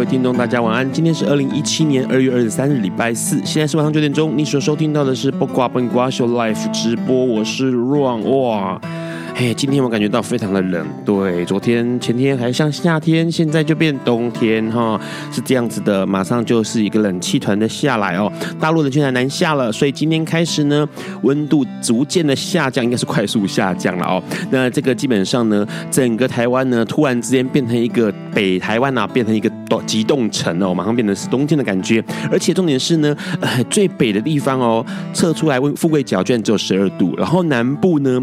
各位听众，大家晚安。今天是二零一七年二月二十三日，礼拜四，现在是晚上九点钟。你所收听到的是《八卦笨瓜秀》life 直播，我是 Ron 哇。嘿，今天我感觉到非常的冷，对，昨天前天还像夏天，现在就变冬天哈，是这样子的，马上就是一个冷气团的下来哦，大陆的天气南下了，所以今天开始呢，温度逐渐的下降，应该是快速下降了哦。那这个基本上呢，整个台湾呢，突然之间变成一个北台湾啊，变成一个极冻城哦，马上变成是冬天的感觉，而且重点是呢，呃，最北的地方哦，测出来温富贵角居然只有十二度，然后南部呢。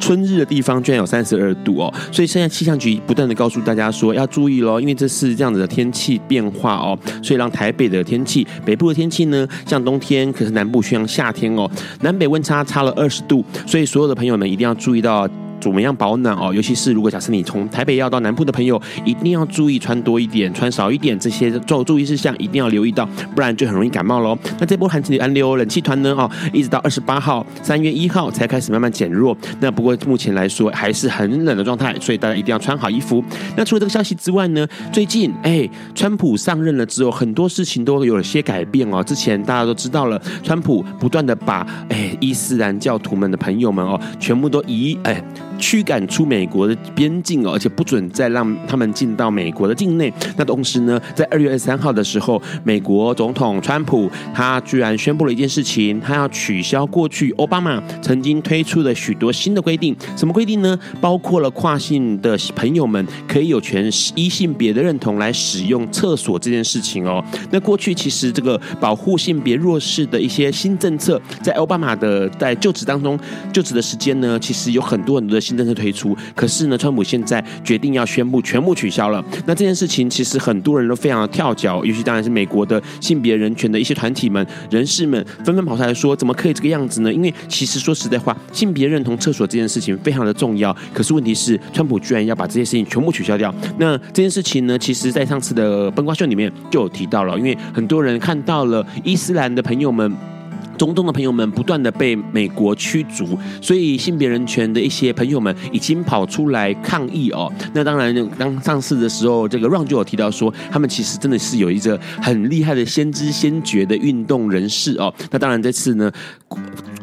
春日的地方居然有三十二度哦，所以现在气象局不断的告诉大家说要注意喽，因为这是这样子的天气变化哦，所以让台北的天气、北部的天气呢，像冬天，可是南部像夏天哦，南北温差差了二十度，所以所有的朋友们一定要注意到。怎么样保暖哦？尤其是如果假设你从台北要到南部的朋友，一定要注意穿多一点，穿少一点，这些做注意事项一定要留意到，不然就很容易感冒喽。那这波寒气的寒流冷气团呢？哦，一直到二十八号，三月一号才开始慢慢减弱。那不过目前来说还是很冷的状态，所以大家一定要穿好衣服。那除了这个消息之外呢？最近哎，川普上任了之后，很多事情都有了些改变哦。之前大家都知道了，川普不断的把哎伊斯兰教徒们的朋友们哦，全部都移哎。驱赶出美国的边境哦，而且不准再让他们进到美国的境内。那同时呢，在二月二十三号的时候，美国总统川普他居然宣布了一件事情，他要取消过去奥巴马曾经推出的许多新的规定。什么规定呢？包括了跨性的朋友们可以有权依性别的认同来使用厕所这件事情哦。那过去其实这个保护性别弱势的一些新政策，在奥巴马的在就职当中就职的时间呢，其实有很多很多的。新政策推出，可是呢，川普现在决定要宣布全部取消了。那这件事情其实很多人都非常的跳脚，尤其当然是美国的性别人权的一些团体们、人士们纷纷跑出来说：怎么可以这个样子呢？因为其实说实在话，性别认同厕所这件事情非常的重要。可是问题是，川普居然要把这些事情全部取消掉。那这件事情呢，其实在上次的崩瓜秀里面就有提到了，因为很多人看到了伊斯兰的朋友们。中东的朋友们不断的被美国驱逐，所以性别人权的一些朋友们已经跑出来抗议哦。那当然，刚上市的时候，这个 Ron 就有提到说，他们其实真的是有一个很厉害的先知先觉的运动人士哦。那当然这次呢。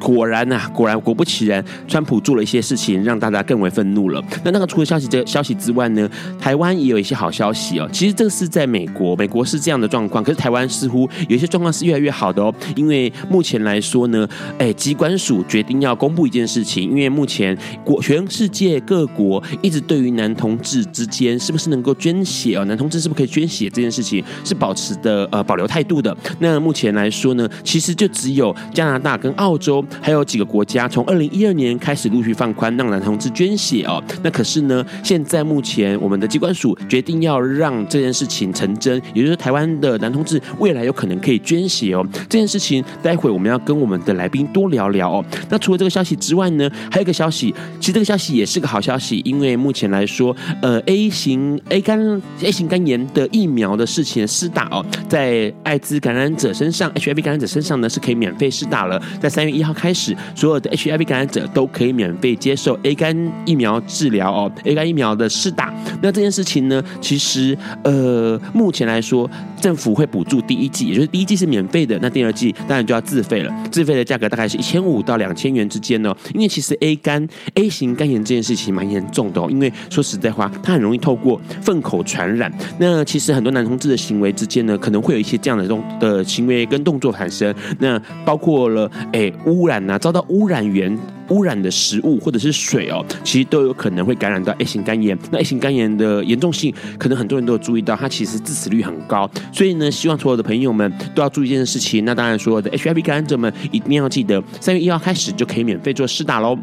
果然呐、果然果不其然，川普做了一些事情，让大家更为愤怒了。那那个除了消息这消息之外呢，台湾也有一些好消息哦。其实这个是在美国，美国是这样的状况，可是台湾似乎有一些状况是越来越好的哦。因为目前来说呢，哎，机关署决定要公布一件事情，因为目前国全世界各国一直对于男同志之间是不是能够捐血哦，男同志是不是可以捐血这件事情是保持的呃保留态度的。那目前来说呢，其实就只有加拿大跟澳洲。还有几个国家从二零一二年开始陆续放宽，让男同志捐血哦。那可是呢，现在目前我们的机关署决定要让这件事情成真，也就是台湾的男同志未来有可能可以捐血哦。这件事情待会我们要跟我们的来宾多聊聊哦。那除了这个消息之外呢，还有一个消息，其实这个消息也是个好消息，因为目前来说，呃，A 型 A 肝 A 型肝炎的疫苗的事情施打哦，在艾滋感染者身上，HIV 感染者身上呢是可以免费施打了，在三月一号开。开始，所有的 HIV 感染者都可以免费接受 A 肝疫苗治疗哦，A 肝疫苗的试打。那这件事情呢，其实呃，目前来说，政府会补助第一剂，也就是第一剂是免费的，那第二剂当然就要自费了。自费的价格大概是一千五到两千元之间哦。因为其实 A 肝 A 型肝炎这件事情蛮严重的哦，因为说实在话，它很容易透过粪口传染。那其实很多男同志的行为之间呢，可能会有一些这样的动的行为跟动作产生。那包括了诶污染呐、啊，遭到污染源。污染的食物或者是水哦，其实都有可能会感染到 A 型肝炎。那 A 型肝炎的严重性，可能很多人都有注意到，它其实致死率很高。所以呢，希望所有的朋友们都要注意这件事情。那当然，所有的 HIV 感染者们一定要记得，三月一号开始就可以免费做试打喽。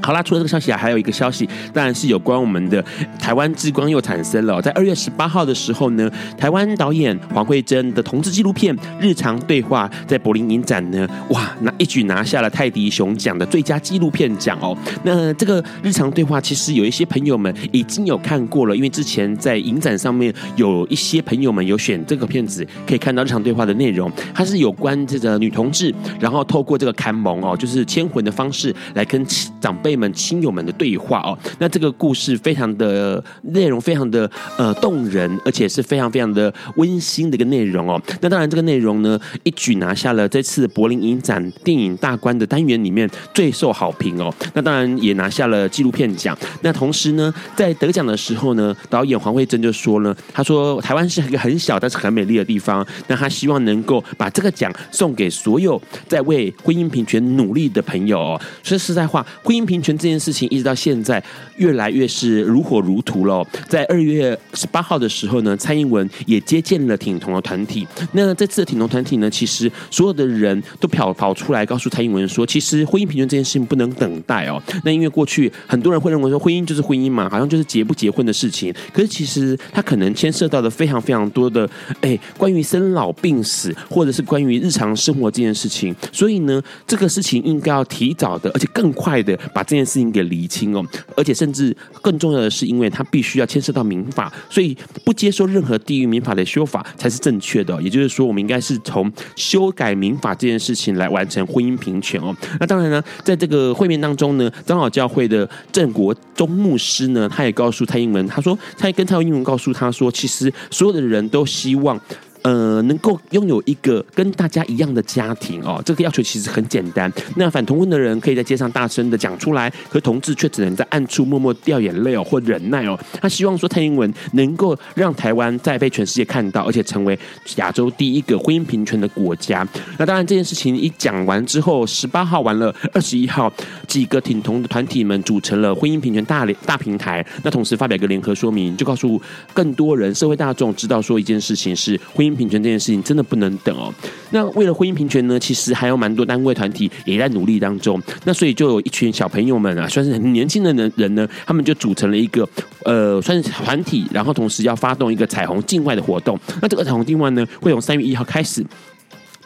好啦，除了这个消息啊，还有一个消息，当然是有关我们的台湾之光又产生了。在二月十八号的时候呢，台湾导演黄慧珍的同志纪录片《日常对话》在柏林影展呢，哇，那一举拿下了泰迪熊奖的最佳纪录片奖哦。那这个《日常对话》其实有一些朋友们已经有看过了，因为之前在影展上面有一些朋友们有选这个片子，可以看到《日常对话》的内容，它是有关这个女同志，然后透过这个看蒙哦，就是牵魂的方式来跟长辈。们亲友们的对话哦，那这个故事非常的内容非常的呃动人，而且是非常非常的温馨的一个内容哦。那当然，这个内容呢一举拿下了这次柏林影展电影大观的单元里面最受好评哦。那当然也拿下了纪录片奖。那同时呢，在得奖的时候呢，导演黄慧珍就说呢，他说台湾是一个很小但是很美丽的地方。那他希望能够把这个奖送给所有在为婚姻平权努力的朋友哦。说实在话，婚姻平权。这件事情一直到现在越来越是如火如荼了。在二月十八号的时候呢，蔡英文也接见了挺同的团体。那这次的挺同团体呢，其实所有的人都跑跑出来告诉蔡英文说，其实婚姻平权这件事情不能等待哦。那因为过去很多人会认为说，婚姻就是婚姻嘛，好像就是结不结婚的事情。可是其实它可能牵涉到的非常非常多的，哎，关于生老病死，或者是关于日常生活这件事情。所以呢，这个事情应该要提早的，而且更快的把这件事情给厘清哦，而且甚至更重要的是，因为它必须要牵涉到民法，所以不接受任何地域民法的修法才是正确的。也就是说，我们应该是从修改民法这件事情来完成婚姻平权哦。那当然呢，在这个会面当中呢，长老教会的郑国忠牧师呢，他也告诉蔡英文，他说，他也跟蔡英文告诉他说，其实所有的人都希望。呃，能够拥有一个跟大家一样的家庭哦，这个要求其实很简单。那反同婚的人可以在街上大声的讲出来，可同志却只能在暗处默默掉眼泪哦，或忍耐哦。他希望说蔡英文能够让台湾再被全世界看到，而且成为亚洲第一个婚姻平权的国家。那当然，这件事情一讲完之后，十八号完了，二十一号几个挺同的团体们组成了婚姻平权大大平台。那同时发表一个联合说明，就告诉更多人社会大众知道说一件事情是婚姻。平权这件事情真的不能等哦。那为了婚姻平权呢，其实还有蛮多单位团体也在努力当中。那所以就有一群小朋友们啊，算是很年轻的人人呢，他们就组成了一个呃，算是团体，然后同时要发动一个彩虹境外的活动。那这个彩虹境外呢，会从三月一号开始。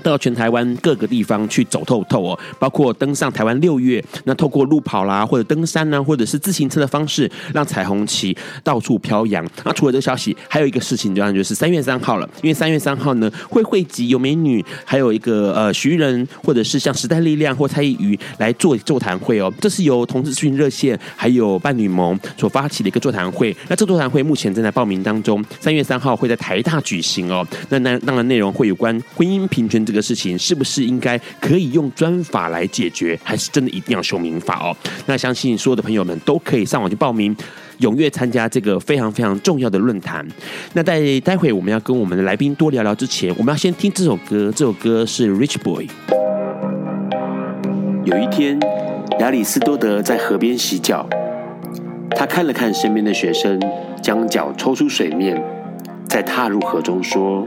到全台湾各个地方去走透透哦，包括登上台湾六月，那透过路跑啦，或者登山呐，或者是自行车的方式，让彩虹旗到处飘扬。那除了这个消息，还有一个事情，当然就是三月三号了，因为三月三号呢，会汇集有美女，还有一个呃徐仁，或者是像时代力量或蔡依瑜来做座谈会哦。这是由同志咨询热线还有伴侣盟所发起的一个座谈会。那这座谈会目前正在报名当中，三月三号会在台大举行哦。那那当然内容会有关婚姻平权这个事情是不是应该可以用专法来解决，还是真的一定要修民法哦？那相信所有的朋友们都可以上网去报名，踊跃参加这个非常非常重要的论坛。那在待会我们要跟我们的来宾多聊聊之前，我们要先听这首歌。这首歌是 Rich Boy。有一天，亚里斯多德在河边洗脚，他看了看身边的学生，将脚抽出水面，再踏入河中说。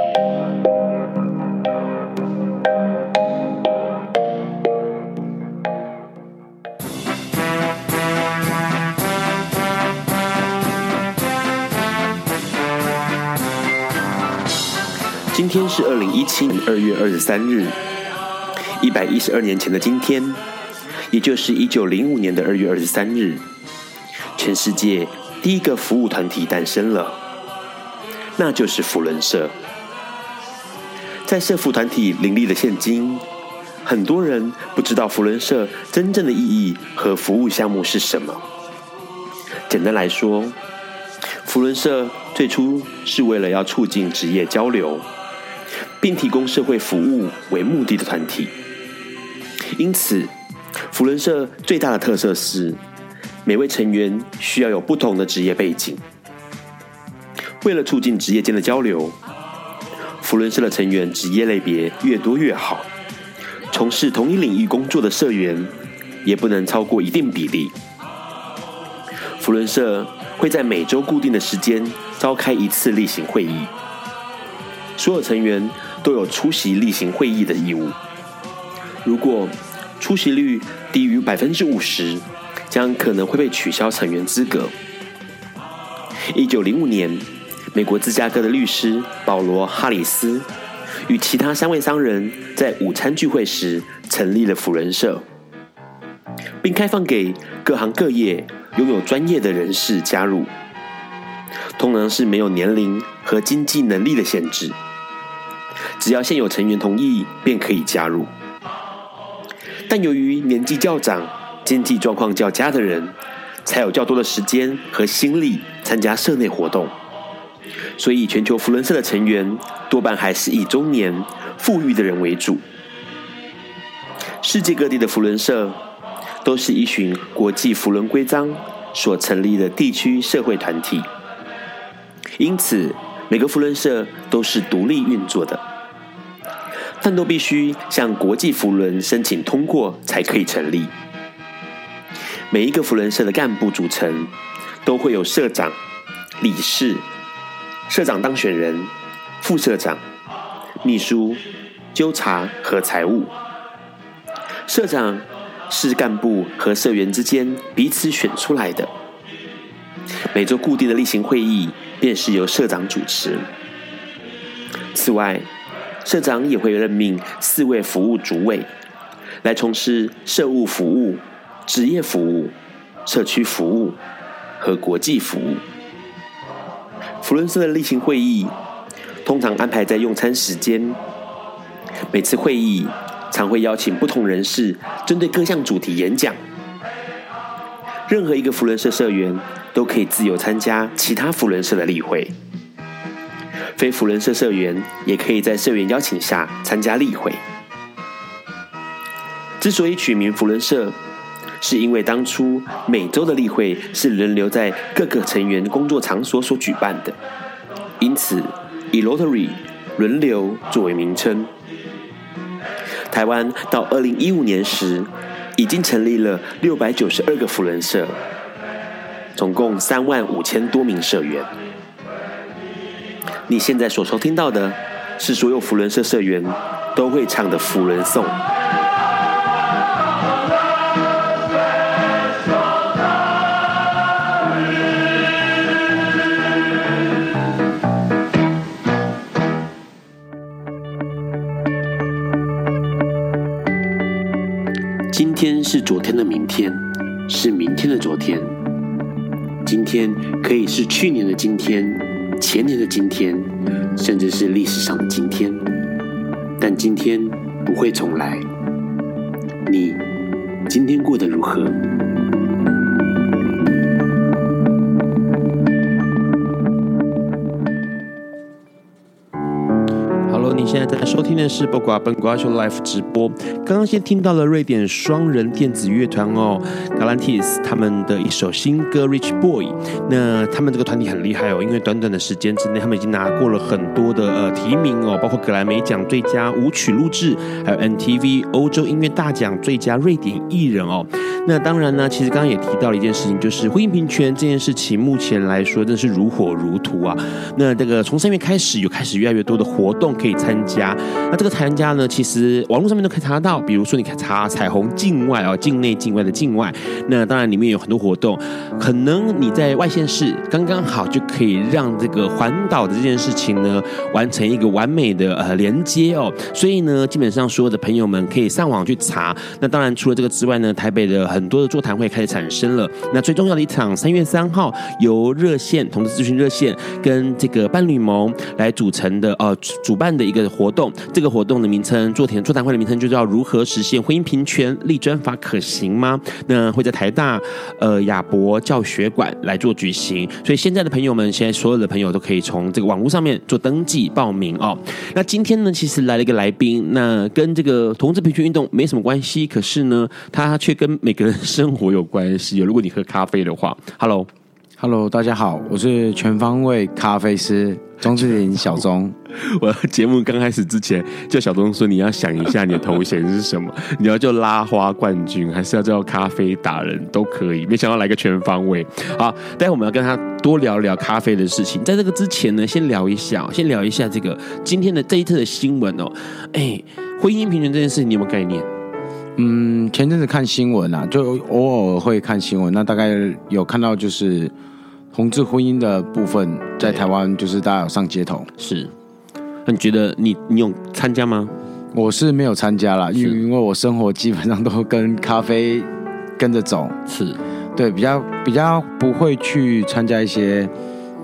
今天是二零一七年二月二十三日，一百一十二年前的今天，也就是一九零五年的二月二十三日，全世界第一个服务团体诞生了，那就是福伦社。在社福团体林立的现今，很多人不知道福伦社真正的意义和服务项目是什么。简单来说，福伦社最初是为了要促进职业交流，并提供社会服务为目的的团体。因此，扶轮社最大的特色是，每位成员需要有不同的职业背景。为了促进职业间的交流，扶轮社的成员职业类别越多越好。从事同一领域工作的社员也不能超过一定比例。扶轮社会在每周固定的时间召开一次例行会议，所有成员都有出席例行会议的义务。如果出席率低于百分之五十，将可能会被取消成员资格。一九零五年，美国芝加哥的律师保罗·哈里斯与其他三位商人在午餐聚会时成立了扶轮社，并开放给各行各业拥有专业的人士加入。通常是没有年龄和经济能力的限制，只要现有成员同意，便可以加入。但由于年纪较长、经济状况较佳的人，才有较多的时间和心力参加社内活动，所以全球扶轮社的成员多半还是以中年、富裕的人为主。世界各地的扶轮社都是依循国际扶轮规章所成立的地区社会团体，因此每个扶轮社都是独立运作的。但都必须向国际扶轮申请通过才可以成立。每一个扶轮社的干部组成都会有社长、理事、社长当选人、副社长、秘书、纠察和财务。社长是干部和社员之间彼此选出来的。每周固定的例行会议便是由社长主持。此外，社长也会任命四位服务主委，来从事社务服务、职业服务、社区服务和国际服务。扶轮社的例行会议通常安排在用餐时间，每次会议常会邀请不同人士针对各项主题演讲。任何一个扶轮社社员都可以自由参加其他扶轮社的例会。非扶轮社社员也可以在社员邀请下参加例会。之所以取名扶轮社，是因为当初每周的例会是轮流在各个成员工作场所所举办的，因此以 Lottery 轮流作为名称。台湾到二零一五年时，已经成立了六百九十二个扶轮社，总共三万五千多名社员。你现在所收听到的，是所有扶轮社社员都会唱的扶轮颂。今天是昨天的明天，是明天的昨天。今天可以是去年的今天。前年的今天，甚至是历史上的今天，但今天不会重来。你今天过得如何？在收听的是《八卦笨瓜秀》Live 直播。刚刚先听到了瑞典双人电子乐团哦，Galantis 他们的一首新歌《Rich Boy》。那他们这个团体很厉害哦，因为短短的时间之内，他们已经拿过了很多的呃提名哦，包括格莱美奖最佳舞曲录制，还有 MTV 欧洲音乐大奖最佳瑞典艺人哦。那当然呢，其实刚刚也提到了一件事情，就是婚姻平权这件事情，目前来说真的是如火如荼啊。那这个从三月开始，有开始越来越多的活动可以参。加。家那这个参加呢，其实网络上面都可以查得到，比如说你可以查彩虹境外哦，境内境外的境外。那当然里面有很多活动，可能你在外县市刚刚好就可以让这个环岛的这件事情呢完成一个完美的呃连接哦。所以呢，基本上所有的朋友们可以上网去查。那当然除了这个之外呢，台北的很多的座谈会开始产生了。那最重要的一场三月三号由热线同志咨询热线跟这个伴侣盟来组成的呃主办的一个活动。这个活动的名称座谈座谈会的名称就叫如何实现婚姻平权立专法可行吗？那会在台大呃亚博教学馆来做举行。所以现在的朋友们，现在所有的朋友都可以从这个网络上面做登记报名哦。那今天呢，其实来了一个来宾，那跟这个同志平权运动没什么关系，可是呢，他却跟每个人生活有关系。如果你喝咖啡的话，Hello，Hello，Hello，大家好，我是全方位咖啡师钟志林 小钟。我节目刚开始之前，叫小钟说，你要想一下你的头衔是什么，你要叫拉花冠军，还是要叫咖啡达人都可以。没想到来个全方位。好，待会我们要跟他多聊聊咖啡的事情。在这个之前呢，先聊一下，先聊一下这个今天的这一次的新闻哦。哎，婚姻平权这件事情，你有没有概念？嗯，前阵子看新闻啊，就偶尔会看新闻，那大概有看到就是同志婚姻的部分，在台湾就是大家有上街头。是，那你觉得你你有参加吗？我是没有参加啦，因为因为我生活基本上都跟咖啡跟着走，是对，比较比较不会去参加一些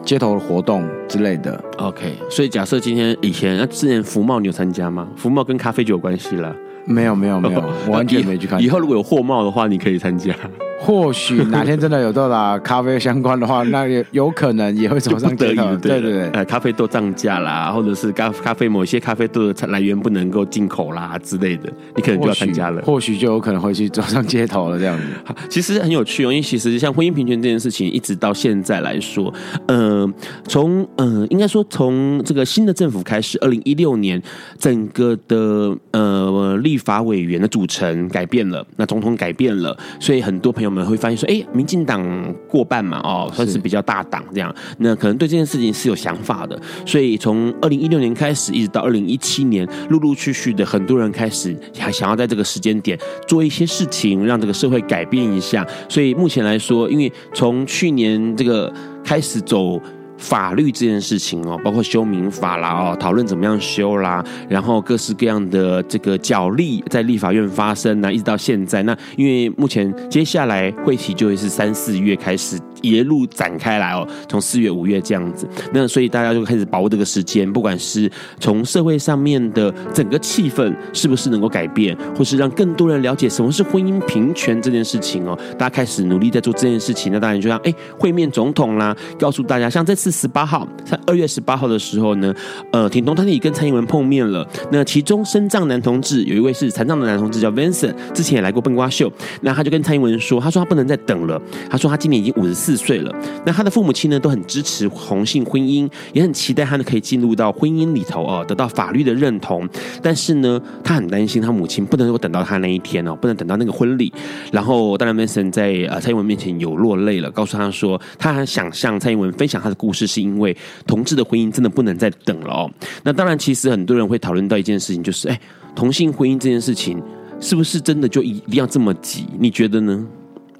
街头的活动之类的。OK，所以假设今天以前那之前福茂你有参加吗？福茂跟咖啡就有关系了。没有没有没有，我完全没去看。以后如果有货贸的话，你可以参加。或许哪天真的有到达咖啡相关的话，那也有可能也会走上街头。对对对，呃，咖啡豆涨价啦，或者是咖咖啡某些咖啡豆的来源不能够进口啦之类的，你可能就要参加了。或许就有可能会去走上街头了这样子。其实很有趣哦，因为其实像婚姻平权这件事情，一直到现在来说，嗯、呃，从嗯、呃，应该说从这个新的政府开始，二零一六年整个的呃立法委员的组成改变了，那总统改变了，所以很多朋友。我们会发现说，哎，民进党过半嘛，哦，算是比较大党这样，那可能对这件事情是有想法的，所以从二零一六年开始，一直到二零一七年，陆陆续续的很多人开始还想要在这个时间点做一些事情，让这个社会改变一下。所以目前来说，因为从去年这个开始走。法律这件事情哦，包括修民法啦哦，讨论怎么样修啦，然后各式各样的这个角力在立法院发生呢，一直到现在。那因为目前接下来会期就会是三四月开始一路展开来哦，从四月五月这样子。那所以大家就开始把握这个时间，不管是从社会上面的整个气氛是不是能够改变，或是让更多人了解什么是婚姻平权这件事情哦，大家开始努力在做这件事情。那当然就像哎，会面总统啦，告诉大家像这次。十八号，在二月十八号的时候呢，呃，挺同团体跟蔡英文碰面了。那其中身障男同志有一位是残障的男同志，叫 Vincent，之前也来过笨瓜秀。那他就跟蔡英文说，他说他不能再等了。他说他今年已经五十四岁了。那他的父母亲呢，都很支持同性婚姻，也很期待他呢可以进入到婚姻里头哦，得到法律的认同。但是呢，他很担心他母亲不能够等到他那一天哦，不能等到那个婚礼。然后，当然 Vincent 在呃蔡英文面前有落泪了，告诉他说，他很想向蔡英文分享他的故事。是因为同志的婚姻真的不能再等了哦。那当然，其实很多人会讨论到一件事情，就是哎，同性婚姻这件事情是不是真的就一定要这么急？你觉得呢？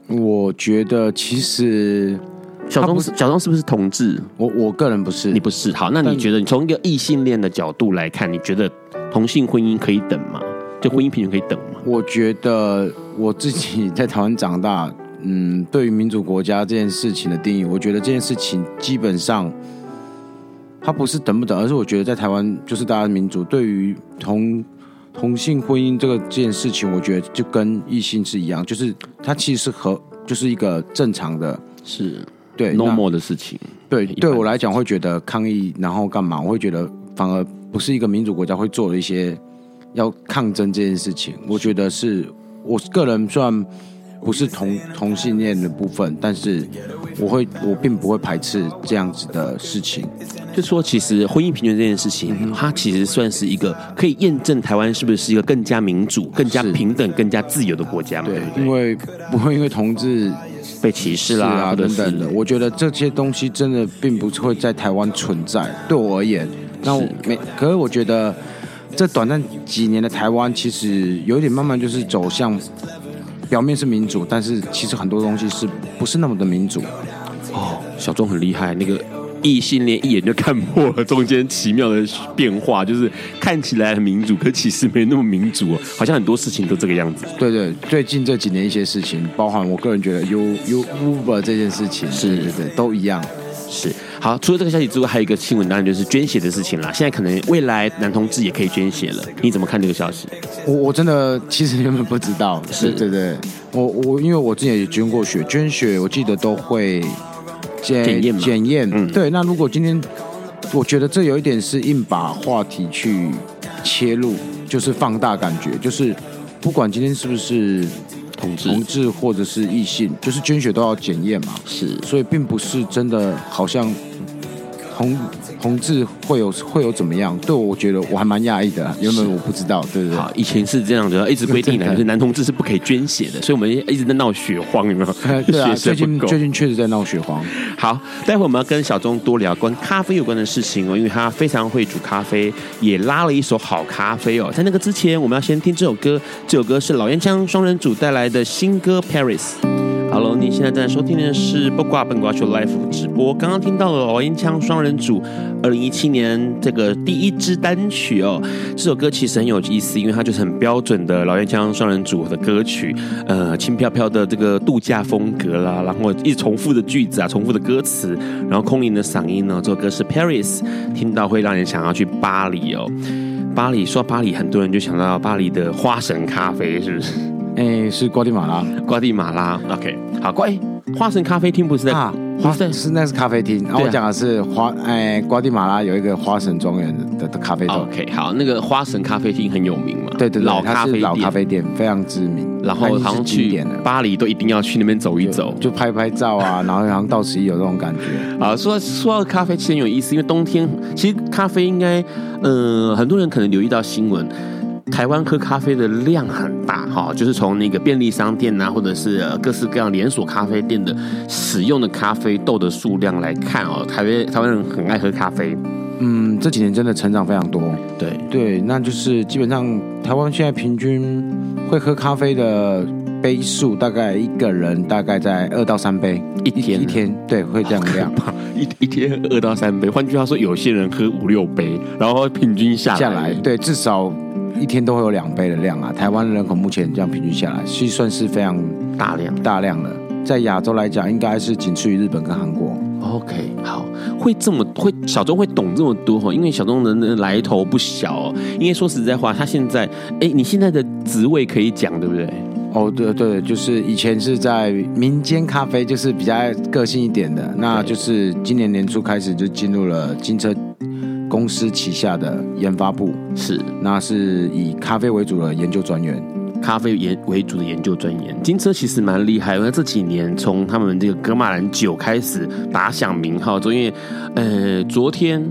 我觉得其实小钟是小钟是不是同志？我我个人不是，你不是。好，那你觉得你从一个异性恋的角度来看，你觉得同性婚姻可以等吗？就婚姻平权可以等吗？我觉得我自己在台湾长大。嗯，对于民主国家这件事情的定义，我觉得这件事情基本上，它不是等不等，而是我觉得在台湾就是大家民主。对于同同性婚姻这个这件事情，我觉得就跟异性是一样，就是它其实是和就是一个正常的，是对 normal 的事情。对，对我来讲，会觉得抗议然后干嘛？我会觉得反而不是一个民主国家会做的一些要抗争这件事情。我觉得是我个人算。不是同同性恋的部分，但是我会，我并不会排斥这样子的事情。就说其实婚姻平权这件事情，嗯、它其实算是一个可以验证台湾是不是一个更加民主、更加平等、更加自由的国家嘛？对，因为不会因为同志被歧视啦啊等等的。我觉得这些东西真的并不会在台湾存在。对我而言，那我没，可是我觉得。这短暂几年的台湾，其实有点慢慢就是走向表面是民主，但是其实很多东西是不是那么的民主？哦，小钟很厉害，那个。异性恋一眼就看破了中间奇妙的变化，就是看起来很民主，可其实没那么民主哦，好像很多事情都这个样子。对对，最近这几年一些事情，包含我个人觉得 U U Uber 这件事情，是对对对，都一样。是好，除了这个消息之外，还有一个新闻，当然就是捐血的事情啦。现在可能未来男同志也可以捐血了，你怎么看这个消息？我我真的其实根本不知道。是对对，我我因为我之前也捐过血，捐血我记得都会。检验检验，嗯，对。那如果今天，我觉得这有一点是硬把话题去切入，就是放大感觉，就是不管今天是不是同志，同志或者是异性，就是捐血都要检验嘛。是，所以并不是真的好像同。同志会有会有怎么样？对我，我觉得我还蛮讶异的，原本我不知道，对不对？好，以前是这样的，一直规定的，就是男同志是不可以捐血的，所以我们一直在闹血荒，有没有？对啊，最近最近确实在闹血荒。好，待会我们要跟小钟多聊关咖啡有关的事情哦，因为他非常会煮咖啡，也拉了一手好咖啡哦。在那个之前，我们要先听这首歌，这首歌是老烟枪双人组带来的新歌《Paris》。Hello，你现在正在收听的是八卦笨瓜秀 Live 直播。刚刚听到了老烟枪双人组二零一七年这个第一支单曲哦，这首歌其实很有意思，因为它就是很标准的老烟枪双人组的歌曲，呃，轻飘飘的这个度假风格啦，然后一重复的句子啊，重复的歌词，然后空灵的嗓音呢。这首歌是 Paris，听到会让人想要去巴黎哦。巴黎说巴黎，很多人就想到巴黎的花神咖啡，是不是？哎、欸，是瓜地马拉，瓜地马拉，OK，好，瓜，花神咖啡厅不是在啊？花神是那是咖啡厅，然后我讲的是花，哎、欸，瓜地马拉有一个花神庄园的的咖啡豆，OK，好，那个花神咖啡厅很有名嘛？对对对，老咖啡老咖啡店非常知名，然后好像去巴黎都一定要去那边走一走，就，就拍拍照啊，然后好像到此一游这种感觉。啊，说说到咖啡其实很有意思，因为冬天其实咖啡应该，呃，很多人可能留意到新闻。台湾喝咖啡的量很大哈，就是从那个便利商店啊，或者是各式各样连锁咖啡店的使用的咖啡豆的数量来看哦，台湾台湾人很爱喝咖啡。嗯，这几年真的成长非常多。对对，那就是基本上台湾现在平均会喝咖啡的杯数，大概一个人大概在二到三杯一天一天，对，会这样量，一一天二到三杯。换句话说，有些人喝五六杯，然后平均下来，下来对，至少。一天都会有两杯的量啊！台湾的人口目前这样平均下来，其实算是非常大量大量的。在亚洲来讲，应该是仅次于日本跟韩国。OK，好，会这么会小钟会懂这么多哈？因为小钟人的来头不小哦。因为说实在话，他现在哎，你现在的职位可以讲对不对？哦，对对，就是以前是在民间咖啡，就是比较个性一点的。那就是今年年初开始就进入了金车。公司旗下的研发部是，那是以咖啡为主的研究专员，咖啡研为主的研究专员。金车其实蛮厉害，因为这几年从他们这个格马兰酒开始打响名号，因为呃昨天。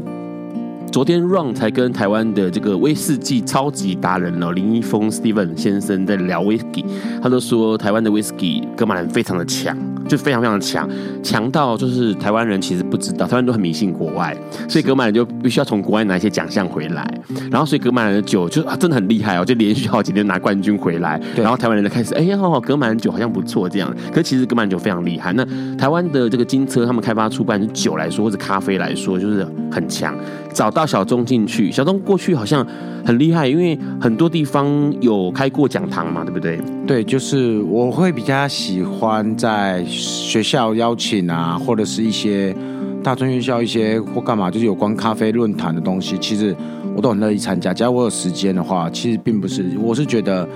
昨天 Ron 才跟台湾的这个威士忌超级达人哦林一峰 Steven 先生在聊威士忌，他都说台湾的威士忌格马兰非常的强，就非常非常的强，强到就是台湾人其实不知道，台湾人都很迷信国外，所以格曼人就必须要从国外拿一些奖项回来，然后所以格曼人的酒就真的很厉害哦，就连续好几天拿冠军回来，然后台湾人就开始哎呀，噶玛兰酒好像不错这样，可是其实噶玛兰酒非常厉害。那台湾的这个金车他们开发出不管是酒来说或者咖啡来说，就是很强，找到。小钟进去，小钟过去好像很厉害，因为很多地方有开过讲堂嘛，对不对？对，就是我会比较喜欢在学校邀请啊，或者是一些大专院校一些或干嘛，就是有关咖啡论坛的东西，其实我都很乐意参加。只要我有时间的话，其实并不是，我是觉得，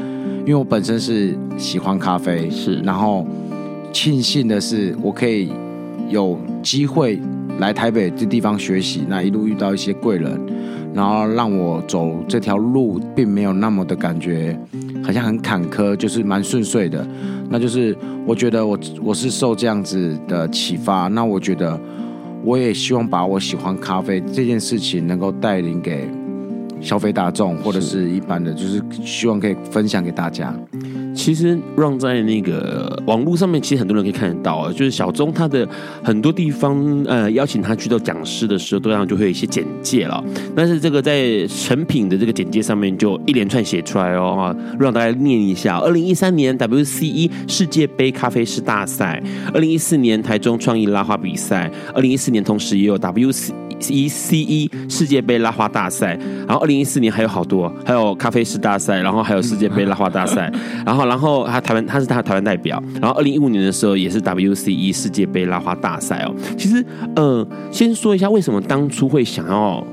因为我本身是喜欢咖啡，是，然后庆幸的是，我可以有机会。来台北这地方学习，那一路遇到一些贵人，然后让我走这条路，并没有那么的感觉，好像很坎坷，就是蛮顺遂的。那就是我觉得我我是受这样子的启发，那我觉得我也希望把我喜欢咖啡这件事情能够带领给消费大众或者是一般的，就是希望可以分享给大家。其实让在那个网络上面，其实很多人可以看得到啊，就是小钟他的很多地方，呃，邀请他去做讲师的时候，都让就会有一些简介了。但是这个在成品的这个简介上面，就一连串写出来哦，让大家念一下：二零一三年 WCE 世界杯咖啡师大赛，二零一四年台中创意拉花比赛，二零一四年同时也有 WCE 世界杯拉花大赛，然后二零一四年还有好多，还有咖啡师大赛，然后还有世界杯拉花大赛，然后。然后他台湾，他是他台湾代表。然后二零一五年的时候，也是 WCE 世界杯拉花大赛哦。其实，呃，先说一下为什么当初会想要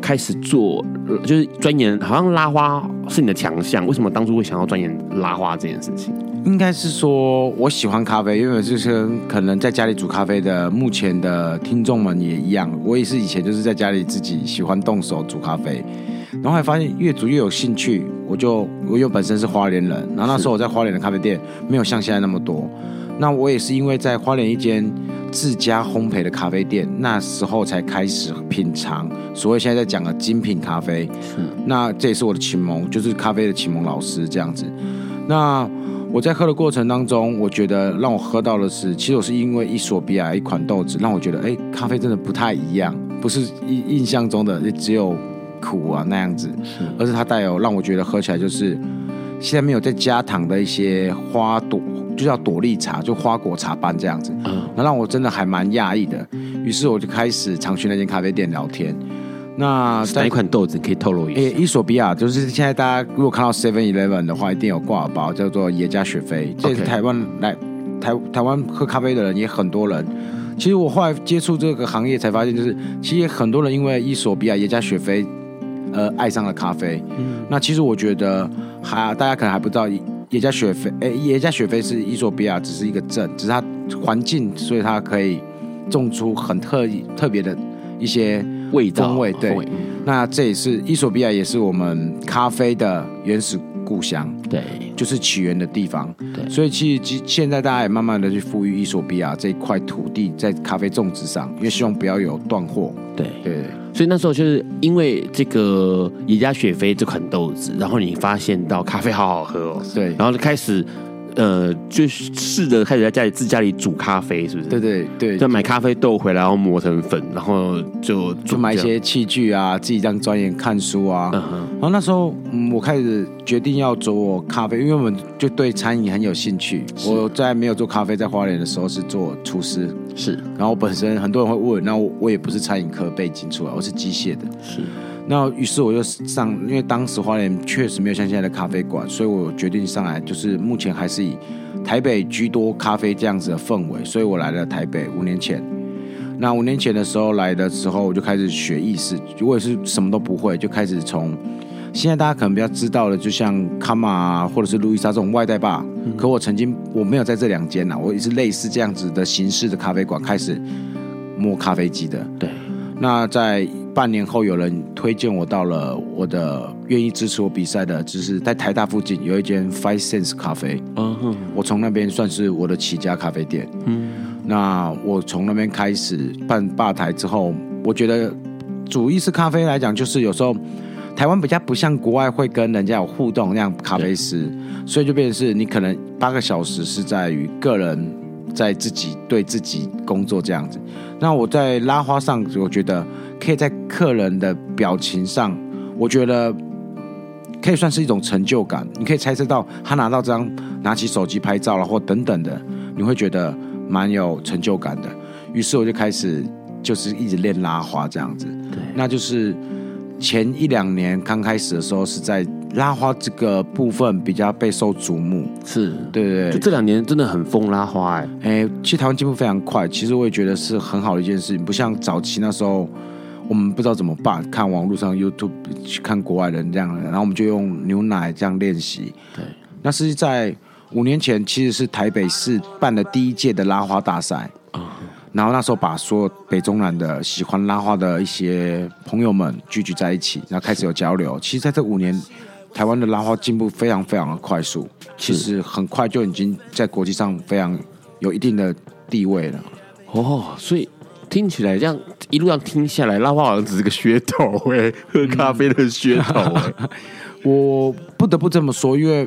开始做，就是钻研，好像拉花是你的强项。为什么当初会想要钻研拉花这件事情？应该是说我喜欢咖啡，因为就是可能在家里煮咖啡的目前的听众们也一样。我也是以前就是在家里自己喜欢动手煮咖啡。然后还发现越煮越有兴趣，我就我又本身是花莲人，然后那时候我在花莲的咖啡店没有像现在那么多，那我也是因为在花莲一间自家烘焙的咖啡店，那时候才开始品尝所谓现在在讲的精品咖啡。是，那这也是我的启蒙，就是咖啡的启蒙老师这样子。那我在喝的过程当中，我觉得让我喝到的是，其实我是因为伊索比亚一款豆子，让我觉得哎，咖啡真的不太一样，不是印印象中的只有。苦啊那样子，而是它带有让我觉得喝起来就是现在没有再加糖的一些花朵，就叫朵丽茶，就花果茶般这样子，那让我真的还蛮讶异的。于是我就开始常去那间咖啡店聊天。那哪一款豆子可以透露一下？欸，伊索比亚就是现在大家如果看到 Seven Eleven 的话，一定有挂包，叫做耶加雪菲。这是台湾来台台湾喝咖啡的人也很多人。其实我后来接触这个行业才发现，就是其实很多人因为伊索比亚耶加雪菲。呃，爱上了咖啡。嗯，那其实我觉得还大家可能还不知道，耶加雪菲，哎，耶加雪菲是伊索比亚只是一个镇，只是它环境，所以它可以种出很特特别的一些味道风味。对，嗯，那这也是伊索比亚，也是我们咖啡的原始故乡。对，就是起源的地方。对，所以其实现在大家也慢慢的去富裕伊索比亚这一块土地，在咖啡种植上，因为希望不要有断货。对，对。所以那时候就是因为这个野加雪菲这款豆子，然后你发现到咖啡好好喝哦，对，然后就开始。呃，就试着开始在家里自家里煮咖啡，是不是？对对对，就买咖啡豆回来，然后磨成粉，然后就就买一些器具啊，自己这样钻研看书啊。嗯。然后那时候，嗯，我开始决定要做咖啡，因为我们就对餐饮很有兴趣。我在没有做咖啡，在花莲的时候是做厨师，是。然后本身很多人会问，那我我也不是餐饮科背景出来，我是机械的，是。那于是我就上，因为当时花莲确实没有像现在的咖啡馆，所以我决定上来，就是目前还是以台北居多咖啡这样子的氛围，所以我来了台北五年前。那五年前的时候来的时候，我就开始学意式，我也是什么都不会，就开始从现在大家可能比较知道的，就像卡玛啊，或者是路易莎这种外带吧。嗯、可我曾经我没有在这两间呐，我也是类似这样子的形式的咖啡馆开始摸咖啡机的。对，那在。半年后，有人推荐我到了我的愿意支持我比赛的，就是在台大附近有一间 Five Sense 咖啡。嗯哼，我从那边算是我的起家咖啡店。嗯，那我从那边开始办吧台之后，我觉得煮意式咖啡来讲，就是有时候台湾比较不像国外会跟人家有互动那样咖啡师，所以就变成是你可能八个小时是在于个人在自己对自己工作这样子。那我在拉花上，我觉得。可以在客人的表情上，我觉得可以算是一种成就感。你可以猜测到他拿到这张，拿起手机拍照了，或等等的，你会觉得蛮有成就感的。于是我就开始就是一直练拉花这样子。对，那就是前一两年刚开始的时候是在拉花这个部分比较备受瞩目。是，对对对，就这两年真的很疯拉花哎、欸。哎，其实台湾进步非常快，其实我也觉得是很好的一件事情，不像早期那时候。我们不知道怎么办，看网络上 YouTube 去看国外人这样，然后我们就用牛奶这样练习。对，那是在五年前，其实是台北市办的第一届的拉花大赛。啊，然后那时候把所有北中南的喜欢拉花的一些朋友们聚集在一起，然后开始有交流。其实，在这五年，台湾的拉花进步非常非常的快速，其实很快就已经在国际上非常有一定的地位了。哦，所以。听起来这样一路上听下来，拉花好像只是个噱头哎，喝咖啡的噱头 我不得不这么说，因为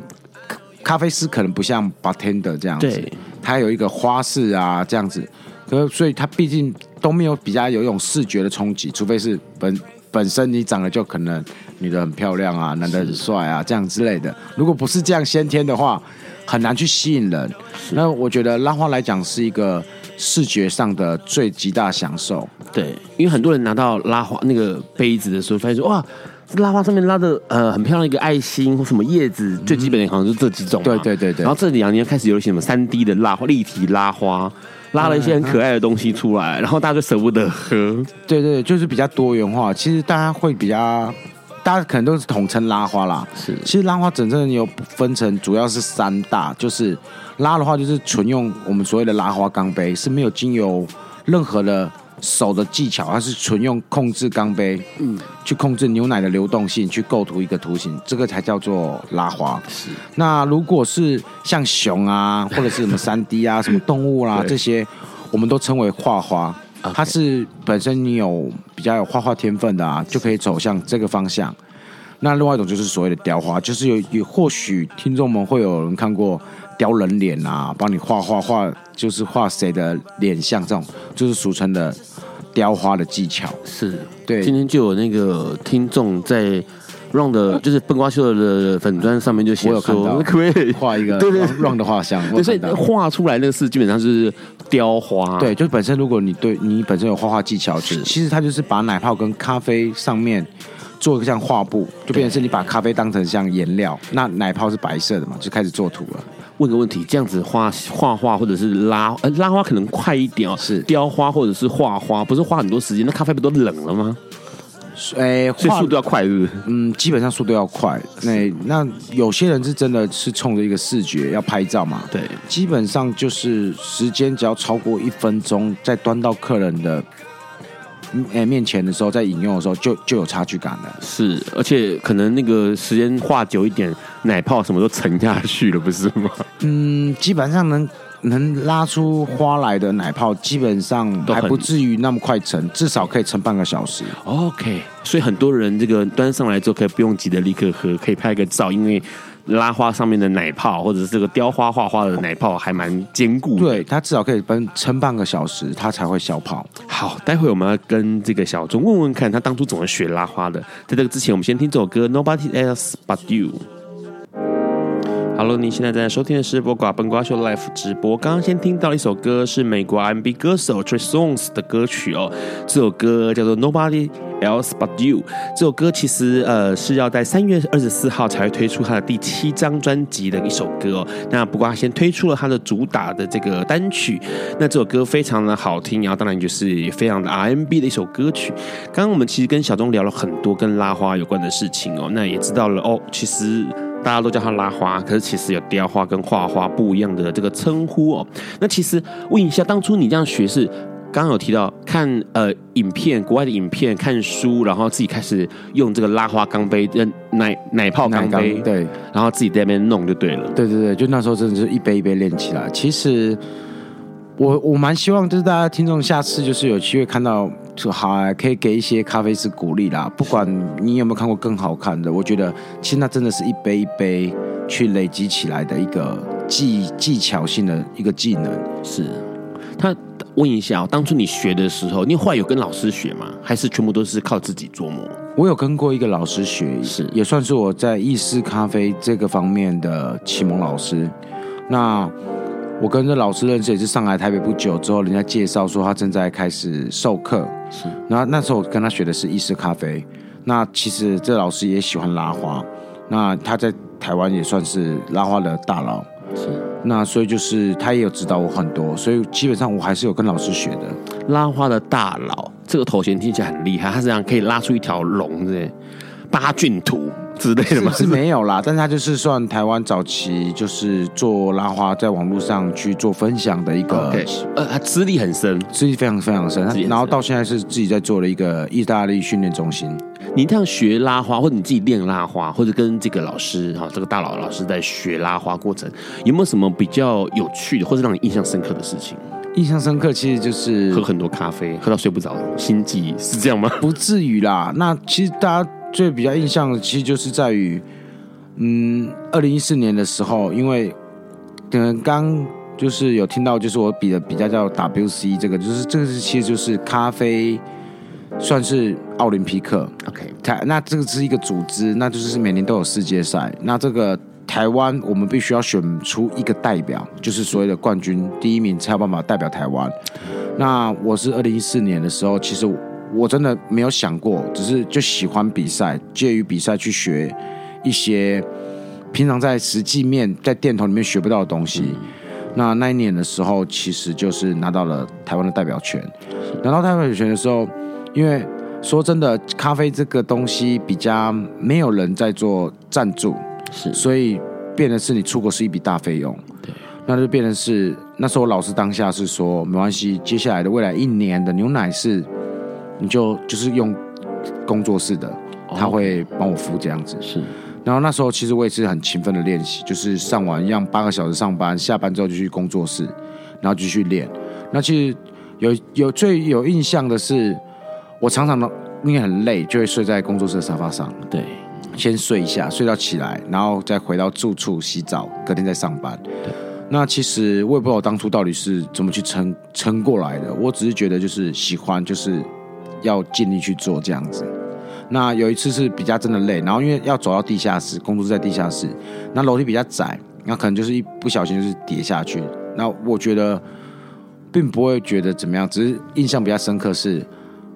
咖啡师可能不像 bartender 这样子，他有一个花式啊这样子，可所以他毕竟都没有比较有一种视觉的冲击，除非是本本身你长得就可能女的很漂亮啊，男的很帅啊这样之类的。如果不是这样先天的话，很难去吸引人。那我觉得拉花来讲是一个。视觉上的最极大享受，对，因为很多人拿到拉花那个杯子的时候，发现说哇，这拉花上面拉的呃很漂亮一个爱心或什么叶子，最基本的好像就这几种，对对对对。然后这两年开始有一些什么三 D 的拉花、立体拉花，拉了一些很可爱的东西出来，然后大家就舍不得喝。对对，就是比较多元化。其实大家会比较。大家可能都是统称拉花啦，是。其实拉花真正有分成，主要是三大，就是拉的话就是纯用我们所谓的拉花钢杯，是没有经由任何的手的技巧，它是纯用控制钢杯，嗯，去控制牛奶的流动性，去构图一个图形，这个才叫做拉花。是。那如果是像熊啊，或者是什么三 D 啊，什么动物啦、啊、这些，我们都称为画花。它是本身你有比较有画画天分的啊，就可以走向这个方向。那另外一种就是所谓的雕花，就是有有或许听众们会有人看过雕人脸啊，帮你画画画，就是画谁的脸像这种，就是俗称的雕花的技巧。是对，今天就有那个听众在。Ron 的，就是笨瓜秀的粉砖上面就写说，可以画一个 对对 Ron 的画像，所以画出来那个是基本上是雕花。对，就是本身如果你对你本身有画画技巧，是其实它就是把奶泡跟咖啡上面做一个像画布，就变成是你把咖啡当成像颜料，那奶泡是白色的嘛，就开始做图了。问个问题，这样子画画画或者是拉呃拉花可能快一点哦，是雕花或者是画花，不是花很多时间，那咖啡不都冷了吗？诶，所以速度要快，是不是？嗯，基本上速度要快。那那有些人是真的是冲着一个视觉要拍照嘛？对，基本上就是时间只要超过一分钟，在端到客人的诶面前的时候，在饮用的时候就就有差距感了。是，而且可能那个时间画久一点，奶泡什么都沉下去了，不是吗？嗯，基本上能。能拉出花来的奶泡，基本上还不至于那么快沉，至少可以沉半个小时。OK，所以很多人这个端上来之后，可以不用急着立刻喝，可以拍个照，因为拉花上面的奶泡或者是这个雕花画花的奶泡还蛮坚固。对，它至少可以撑撑半个小时，它才会消泡。好，待会我们要跟这个小钟问问看，他当初怎么学拉花的。在这个之前，我们先听这首歌《Nobody Else But You》。Hello，你现在正在收听的是播瓜本瓜秀 Live 直播。刚刚先听到一首歌，是美国 R&B 歌手 Trey Songz 的歌曲哦。这首歌叫做 Nobody Else But You。这首歌其实呃是要在三月二十四号才会推出他的第七张专辑的一首歌哦。那不过他先推出了他的主打的这个单曲。那这首歌非常的好听，然后当然就是非常的 R&B 的一首歌曲。刚刚我们其实跟小钟聊了很多跟拉花有关的事情哦。那也知道了哦，其实。大家都叫它拉花，可是其实有雕花跟画花不一样的这个称呼哦。那其实问一下，当初你这样学是刚刚有提到看呃影片，国外的影片，看书，然后自己开始用这个拉花钢杯、奶奶泡钢杯，对，然后自己在那边弄就对了。对对对，就那时候真的是一杯一杯练起来。其实我我蛮希望就是大家听众下次就是有机会看到。说好啊，可以给一些咖啡师鼓励啦。不管你有没有看过更好看的，我觉得其实那真的是一杯一杯去累积起来的一个技技巧性的一个技能。是，他问一下，当初你学的时候，你后来有跟老师学吗？还是全部都是靠自己琢磨？我有跟过一个老师学，是也算是我在意式咖啡这个方面的启蒙老师。那。我跟这老师认识也是上海台北不久之后，人家介绍说他正在开始授课。是，然后那时候我跟他学的是意式咖啡。那其实这老师也喜欢拉花，那他在台湾也算是拉花的大佬。是，那所以就是他也有指导我很多，所以基本上我还是有跟老师学的。拉花的大佬这个头衔听起来很厉害，他是这样可以拉出一条龙的八骏图。之类的吗？是没有啦，但是他就是算台湾早期就是做拉花，在网络上去做分享的一个，okay. 呃，他资历很深，资历非常非常深，深，然后到现在是自己在做了一个意大利训练中心。你这样学拉花，或者你自己练拉花，或者跟这个老师哈，这个大佬老师在学拉花过程，有没有什么比较有趣的，或者让你印象深刻的事情？印象深刻，其实就是喝很多咖啡，喝到睡不着，心悸是这样吗？不至于啦。那其实大家最比较印象的，其实就是在于，嗯，二零一四年的时候，因为可能刚就是有听到，就是我比的比较叫 WC 这个，就是这个是其实就是咖啡。算是奥林匹克，OK，台那这个是一个组织，那就是每年都有世界赛。那这个台湾，我们必须要选出一个代表，就是所谓的冠军第一名，才有办法代表台湾。那我是二零一四年的时候，其实我真的没有想过，只是就喜欢比赛，介于比赛去学一些平常在实际面在店头里面学不到的东西。嗯、那那一年的时候，其实就是拿到了台湾的代表权。拿到代表权的时候。因为说真的，咖啡这个东西比较没有人在做赞助，是，所以变得是你出国是一笔大费用，对，那就变成是那时候老师当下是说没关系，接下来的未来一年的牛奶是你就就是用工作室的，他会帮我敷这样子，是，然后那时候其实我也是很勤奋的练习，就是上完一样八个小时上班，下班之后就去工作室，然后继续练。那其实有有最有印象的是。我常常都因为很累，就会睡在工作室的沙发上。对，先睡一下，睡到起来，然后再回到住处洗澡，隔天再上班。对，那其实我也不知道我当初到底是怎么去撑撑过来的。我只是觉得就是喜欢，就是要尽力去做这样子。那有一次是比较真的累，然后因为要走到地下室，工作室在地下室，那楼梯比较窄，那可能就是一不小心就是跌下去。那我觉得并不会觉得怎么样，只是印象比较深刻是。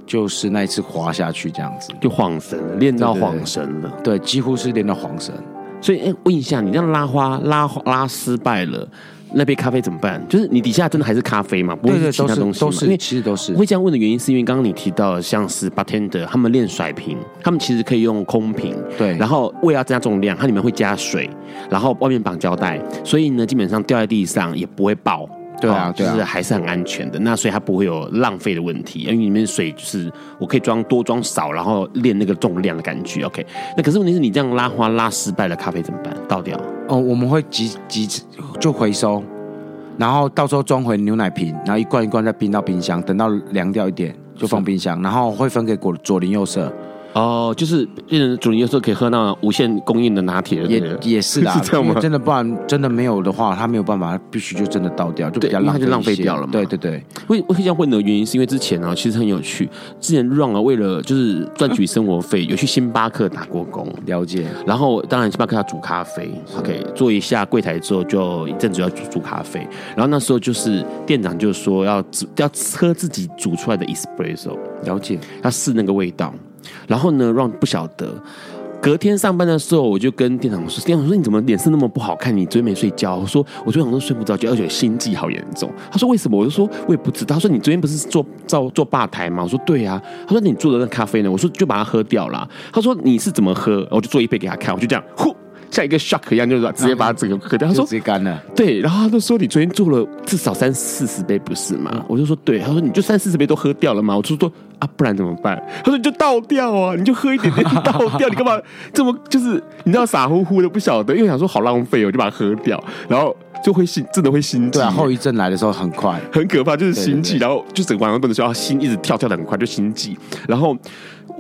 就是那一次滑下去这样子，就晃神了，练到晃神了。对，几乎是练到晃神。所以，哎，问一下，你这样拉花拉拉失败了，那杯咖啡怎么办？就是你底下真的还是咖啡吗？不会是其他东西吗？都是，因为其实都是。会这样问的原因，是因为刚刚你提到，像是 bartender 他们练甩瓶，他们其实可以用空瓶，对。然后为了要增加重量，它里面会加水，然后外面绑胶带，所以呢，基本上掉在地上也不会爆。对啊，对啊，就是还是很安全的。那所以它不会有浪费的问题，因为里面水就是我可以装多装少，然后练那个重量的感觉。OK，那可是问题是你这样拉花拉失败了，咖啡怎么办？倒掉？哦，我们会集集就回收，然后到时候装回牛奶瓶，然后一罐一罐再冰到冰箱，等到凉掉一点就放冰箱，然后会分给左左邻右舍。哦，就是变成主人有时候可以喝那无限供应的拿铁，也也是啦，是这样吗？真的不然真的没有的话，他没有办法，他必须就真的倒掉，就比较浪费，就浪费掉了嘛。对对对，为为这样问的原因是因为之前呢、啊，其实很有趣。之前 Run 啊，为了就是赚取生活费，有去星巴克打过工，了解。然后当然星巴克要煮咖啡，OK，做一下柜台之后，就一阵子要煮煮咖啡。然后那时候就是店长就说要要喝自己煮出来的 espresso，了解，要试那个味道。然后呢让不晓得，隔天上班的时候，我就跟店长说：“店长说你怎么脸色那么不好看？你昨天没睡觉？”我说：“我昨天晚上睡不着觉，而且心悸好严重。”他说：“为什么？”我就说：“我也不知道。”他说：“你昨天不是做做做吧台吗？”我说：“对啊。”他说：“你做的那咖啡呢？”我说：“就把它喝掉了。”他说：“你是怎么喝？”我就做一杯给他看，我就这样呼。像一个 shock 一样，就是直接把它整个喝掉。他说直接干了。对，然后他就说：“你昨天做了至少三四十杯，不是吗？”我就说：“对。”他说：“你就三四十杯都喝掉了吗？”我就说：“啊，不然怎么办？”他说：“你就倒掉啊，你就喝一点点，倒掉。你干嘛这么就是你知道傻乎乎的不晓得？因为想说好浪费，我就把它喝掉，然后就会心真的会心悸。对啊，后遗症来的时候很快，很可怕，就是心悸，然后就整个晚上不能睡，心一直跳跳的很快，就心悸，然后。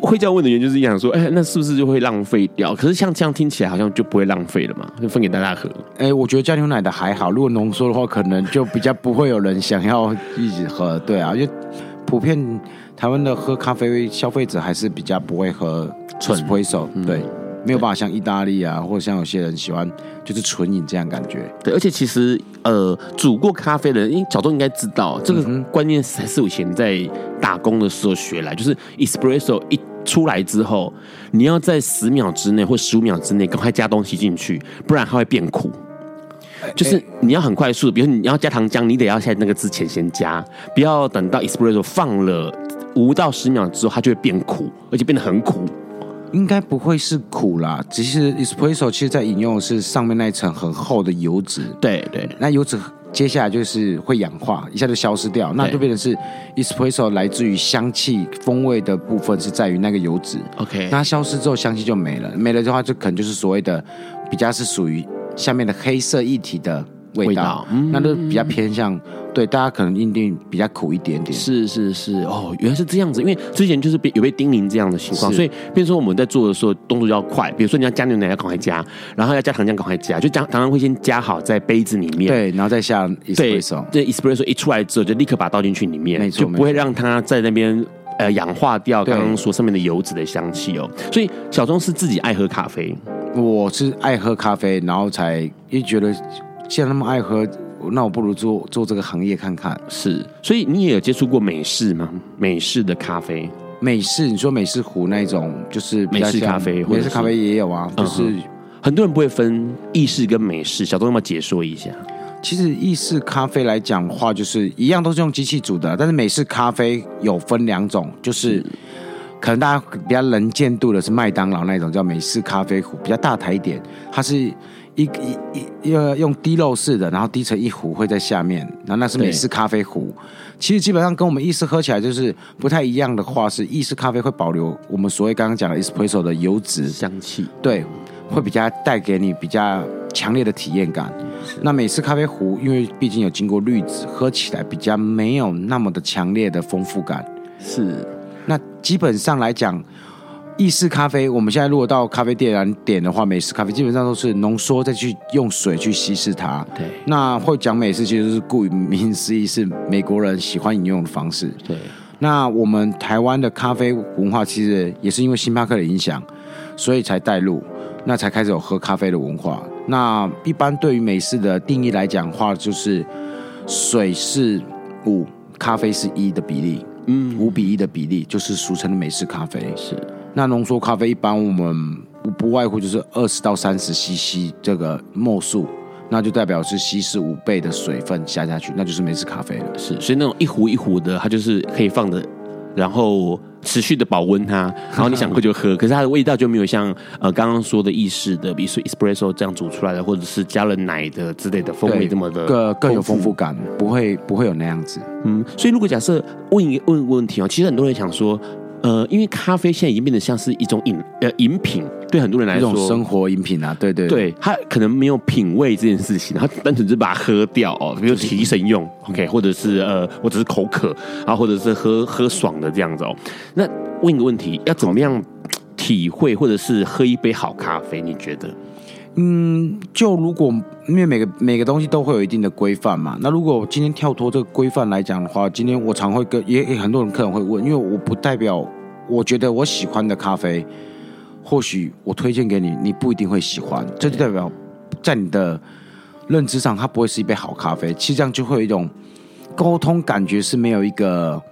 会这样问的原因就是想说，哎，那是不是就会浪费掉？可是像这样听起来好像就不会浪费了嘛，就分给大家喝。哎，我觉得加牛奶的还好，如果浓缩的话，可能就比较不会有人想要一直喝。对啊，因为普遍台湾的喝咖啡消费者还是比较不会喝纯 espresso，对。嗯没有办法像意大利啊，或者像有些人喜欢就是纯饮这样感觉。对，而且其实呃，煮过咖啡的人，因为小东应该知道这个观念，还是我以前在打工的时候学来，就是 espresso 一出来之后，你要在十秒之内或十五秒之内赶快加东西进去，不然它会变苦。就是你要很快速，比如你要加糖浆，你得要在那个之前先加，不要等到 espresso 放了五到十秒之后，它就会变苦，而且变得很苦。应该不会是苦啦，只是 espresso 其实在饮用的是上面那一层很厚的油脂。对对，那油脂接下来就是会氧化，一下就消失掉，那就变成是 espresso 来自于香气风味的部分是在于那个油脂。OK，那消失之后香气就没了，没了的话就可能就是所谓的比较是属于下面的黑色液体的味道，嗯、那都比较偏向。对，大家可能认定比较苦一点点。是是是，哦，原来是这样子。因为之前就是被有被叮咛这样的情况，所以变成说我们在做的时候动作要快。比如说你要加牛奶要赶快加，然后要加糖浆赶快加，就加糖浆会先加好在杯子里面，对，然后再下 espresso。对，这 espresso 一出来之后就立刻把它倒进去里面，没错，就不会让它在那边呃氧化掉刚刚说上面的油脂的香气哦。所以小钟是自己爱喝咖啡，我是爱喝咖啡，然后才一觉得既然那么爱喝。那我不如做做这个行业看看。是，所以你也有接触过美式吗？美式的咖啡，美式，你说美式壶那种，就是美式咖啡，美式咖啡也有啊。就是、嗯、很多人不会分意式跟美式，小东要不要解说一下？其实意式咖啡来讲的话，就是一样都是用机器煮的，但是美式咖啡有分两种，就是，是可能大家比较能见度的是麦当劳那种叫美式咖啡壶，比较大台一点，它是。一一一个用滴漏式的，然后滴成一壶会在下面，然后那是美式咖啡壶。其实基本上跟我们意式喝起来就是不太一样的话，是意式咖啡会保留我们所谓刚刚讲的 espresso 的油脂香气，对，会比较带给你比较强烈的体验感。那美式咖啡壶因为毕竟有经过滤纸，喝起来比较没有那么的强烈的丰富感。是，那基本上来讲。意式咖啡，我们现在如果到咖啡店来点的话，美式咖啡基本上都是浓缩再去用水去稀释它。对，那会讲美式，其实是顾名思义是美国人喜欢饮用的方式。对，那我们台湾的咖啡文化其实也是因为星巴克的影响，所以才带入，那才开始有喝咖啡的文化。那一般对于美式的定义来讲的话，就是水是五，咖啡是一的比例，嗯，五比一的比例就是俗称的美式咖啡。是。那浓缩咖啡一般我们不不外乎就是二十到三十 CC 这个末数，那就代表是稀释五倍的水分下下去，那就是美式咖啡了。是，所以那种一壶一壶的，它就是可以放的，然后持续的保温它，然后你想喝就喝。可是它的味道就没有像呃刚刚说的意式的，比如说 espresso 这样煮出来的，或者是加了奶的之类的风味这么的更更有丰富感，不会不会有那样子。嗯，所以如果假设问一个问问题哦，其实很多人想说。呃，因为咖啡现在已经变得像是一种饮呃饮品，对很多人来说，一种生活饮品啊，对对对，他可能没有品味这件事情，他单纯是把它喝掉哦，比如提神用，OK，或者是呃，我只是口渴，然后或者是喝喝爽的这样子哦。那问一个问题，要怎么样体会或者是喝一杯好咖啡？你觉得？嗯，就如果因为每个每个东西都会有一定的规范嘛，那如果今天跳脱这个规范来讲的话，今天我常会跟也也很多人客人会问，因为我不代表我觉得我喜欢的咖啡，或许我推荐给你，你不一定会喜欢，这就代表在你的认知上，它不会是一杯好咖啡。其实这样就会有一种沟通感觉是没有一个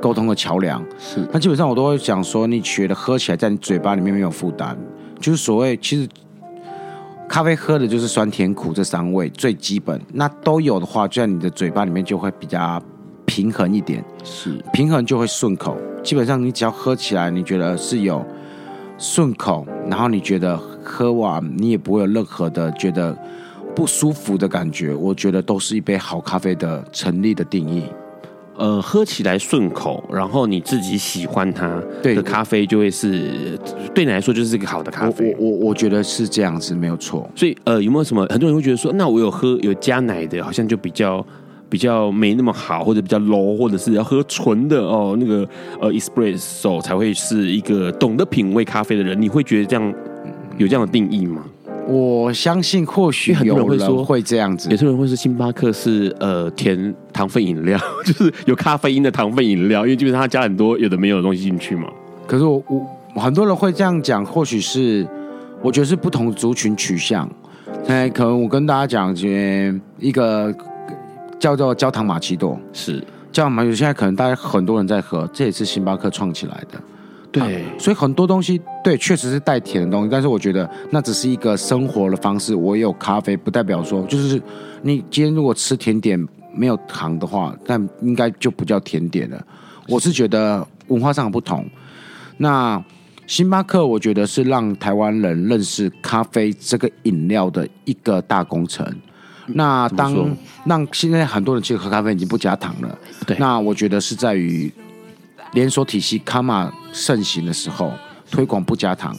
沟通的桥梁。是，那基本上我都会讲说，你觉得喝起来在你嘴巴里面没有负担，就是所谓其实。咖啡喝的就是酸甜苦这三味最基本，那都有的话，就在你的嘴巴里面就会比较平衡一点，是平衡就会顺口。基本上你只要喝起来，你觉得是有顺口，然后你觉得喝完你也不会有任何的觉得不舒服的感觉，我觉得都是一杯好咖啡的成立的定义。呃，喝起来顺口，然后你自己喜欢它的咖啡，就会是对你来说就是一个好的咖啡。我我我觉得是这样子，没有错。所以呃，有没有什么很多人会觉得说，那我有喝有加奶的，好像就比较比较没那么好，或者比较 low，或者是要喝纯的哦，那个呃 espresso 才会是一个懂得品味咖啡的人。你会觉得这样有这样的定义吗？我相信或许很多人会说会这样子，有些人会说星巴克是呃甜糖分饮料，就是有咖啡因的糖分饮料，因为基本上它加很多有的没有的东西进去嘛。可是我我很多人会这样讲，或许是我觉得是不同族群取向。哎，可能我跟大家讲，这一个叫做焦糖玛奇朵，是焦糖玛奇朵，现在可能大家很多人在喝，这也是星巴克创起来的。对，所以很多东西对，确实是带甜的东西，但是我觉得那只是一个生活的方式。我有咖啡，不代表说就是你今天如果吃甜点没有糖的话，那应该就不叫甜点了。我是觉得文化上的不同。那星巴克，我觉得是让台湾人认识咖啡这个饮料的一个大工程。那当让现在很多人去喝咖啡已经不加糖了，对，那我觉得是在于。连锁体系卡玛盛行的时候，推广不加糖。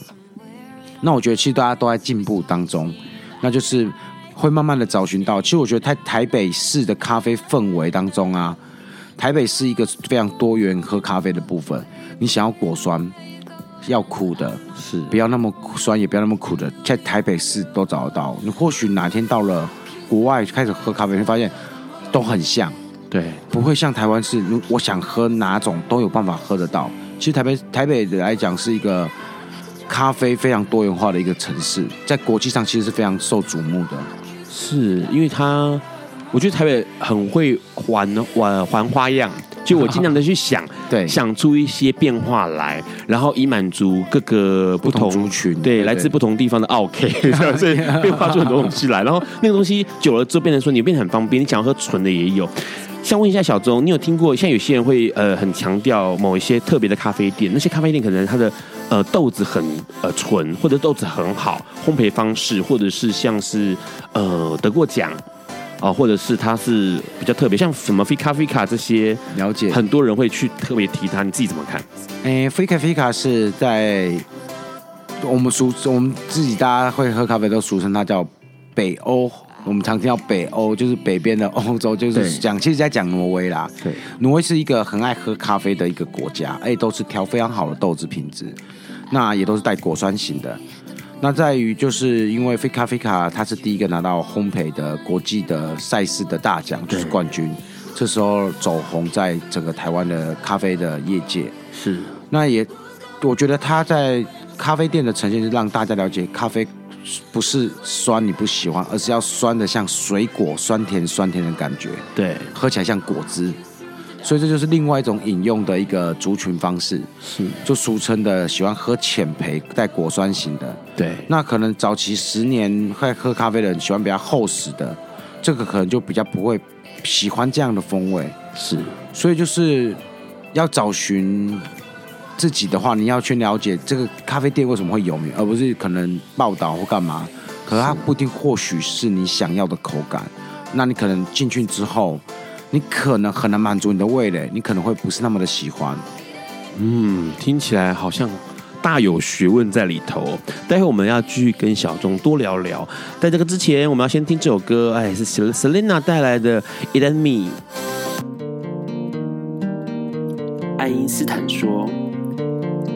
那我觉得其实大家都在进步当中，那就是会慢慢的找寻到。其实我觉得在台北市的咖啡氛围当中啊，台北是一个非常多元喝咖啡的部分。你想要果酸，要苦的，是不要那么酸，也不要那么苦的，在台北市都找得到。你或许哪天到了国外开始喝咖啡，会发现都很像，对，不会像台湾是，我想喝哪种都有办法喝得到。其实台北台北来讲是一个咖啡非常多元化的一个城市，在国际上其实是非常受瞩目的。是因为它，我觉得台北很会玩玩玩花样。就我尽量的去想，对，想出一些变化来，然后以满足各个不同，群，对，来自不同地方的奥 K，，所以变化出很多东西来。然后那个东西久了之后，变成说你变得很方便，你想要喝纯的也有。想问一下小钟，你有听过？像有些人会呃很强调某一些特别的咖啡店，那些咖啡店可能它的呃豆子很呃纯，或者豆子很好，烘焙方式，或者是像是呃得过奖。啊，或者是它是比较特别，像什么 Fika Fika 这些，了解，很多人会去特别提它，你自己怎么看？诶，Fika Fika 是在我们俗，我们自己大家会喝咖啡都俗称它叫北欧，我们常听到北欧就是北边的欧洲，就是讲，其实在讲挪威啦。对，挪威是一个很爱喝咖啡的一个国家，哎，都是调非常好的豆子品质，那也都是带果酸型的。那在于就是因为 Fika Fika 它是第一个拿到烘焙的国际的赛事的大奖，就是冠军。这时候走红在整个台湾的咖啡的业界。是，那也我觉得他在咖啡店的呈现是让大家了解咖啡不是酸你不喜欢，而是要酸的像水果酸甜酸甜的感觉。对，喝起来像果汁。所以这就是另外一种饮用的一个族群方式，是就俗称的喜欢喝浅焙带果酸型的。对，那可能早期十年会喝咖啡的人喜欢比较厚实的，这个可能就比较不会喜欢这样的风味。是，所以就是要找寻自己的话，你要去了解这个咖啡店为什么会有名，而不是可能报道或干嘛。可是它不一定，或许是你想要的口感。那你可能进去之后。你可能很难满足你的味蕾，你可能会不是那么的喜欢。嗯，听起来好像大有学问在里头。待会我们要继续跟小钟多聊聊。在这个之前，我们要先听这首歌，哎，是 Selena 带来的《It and Me》。爱因斯坦说：“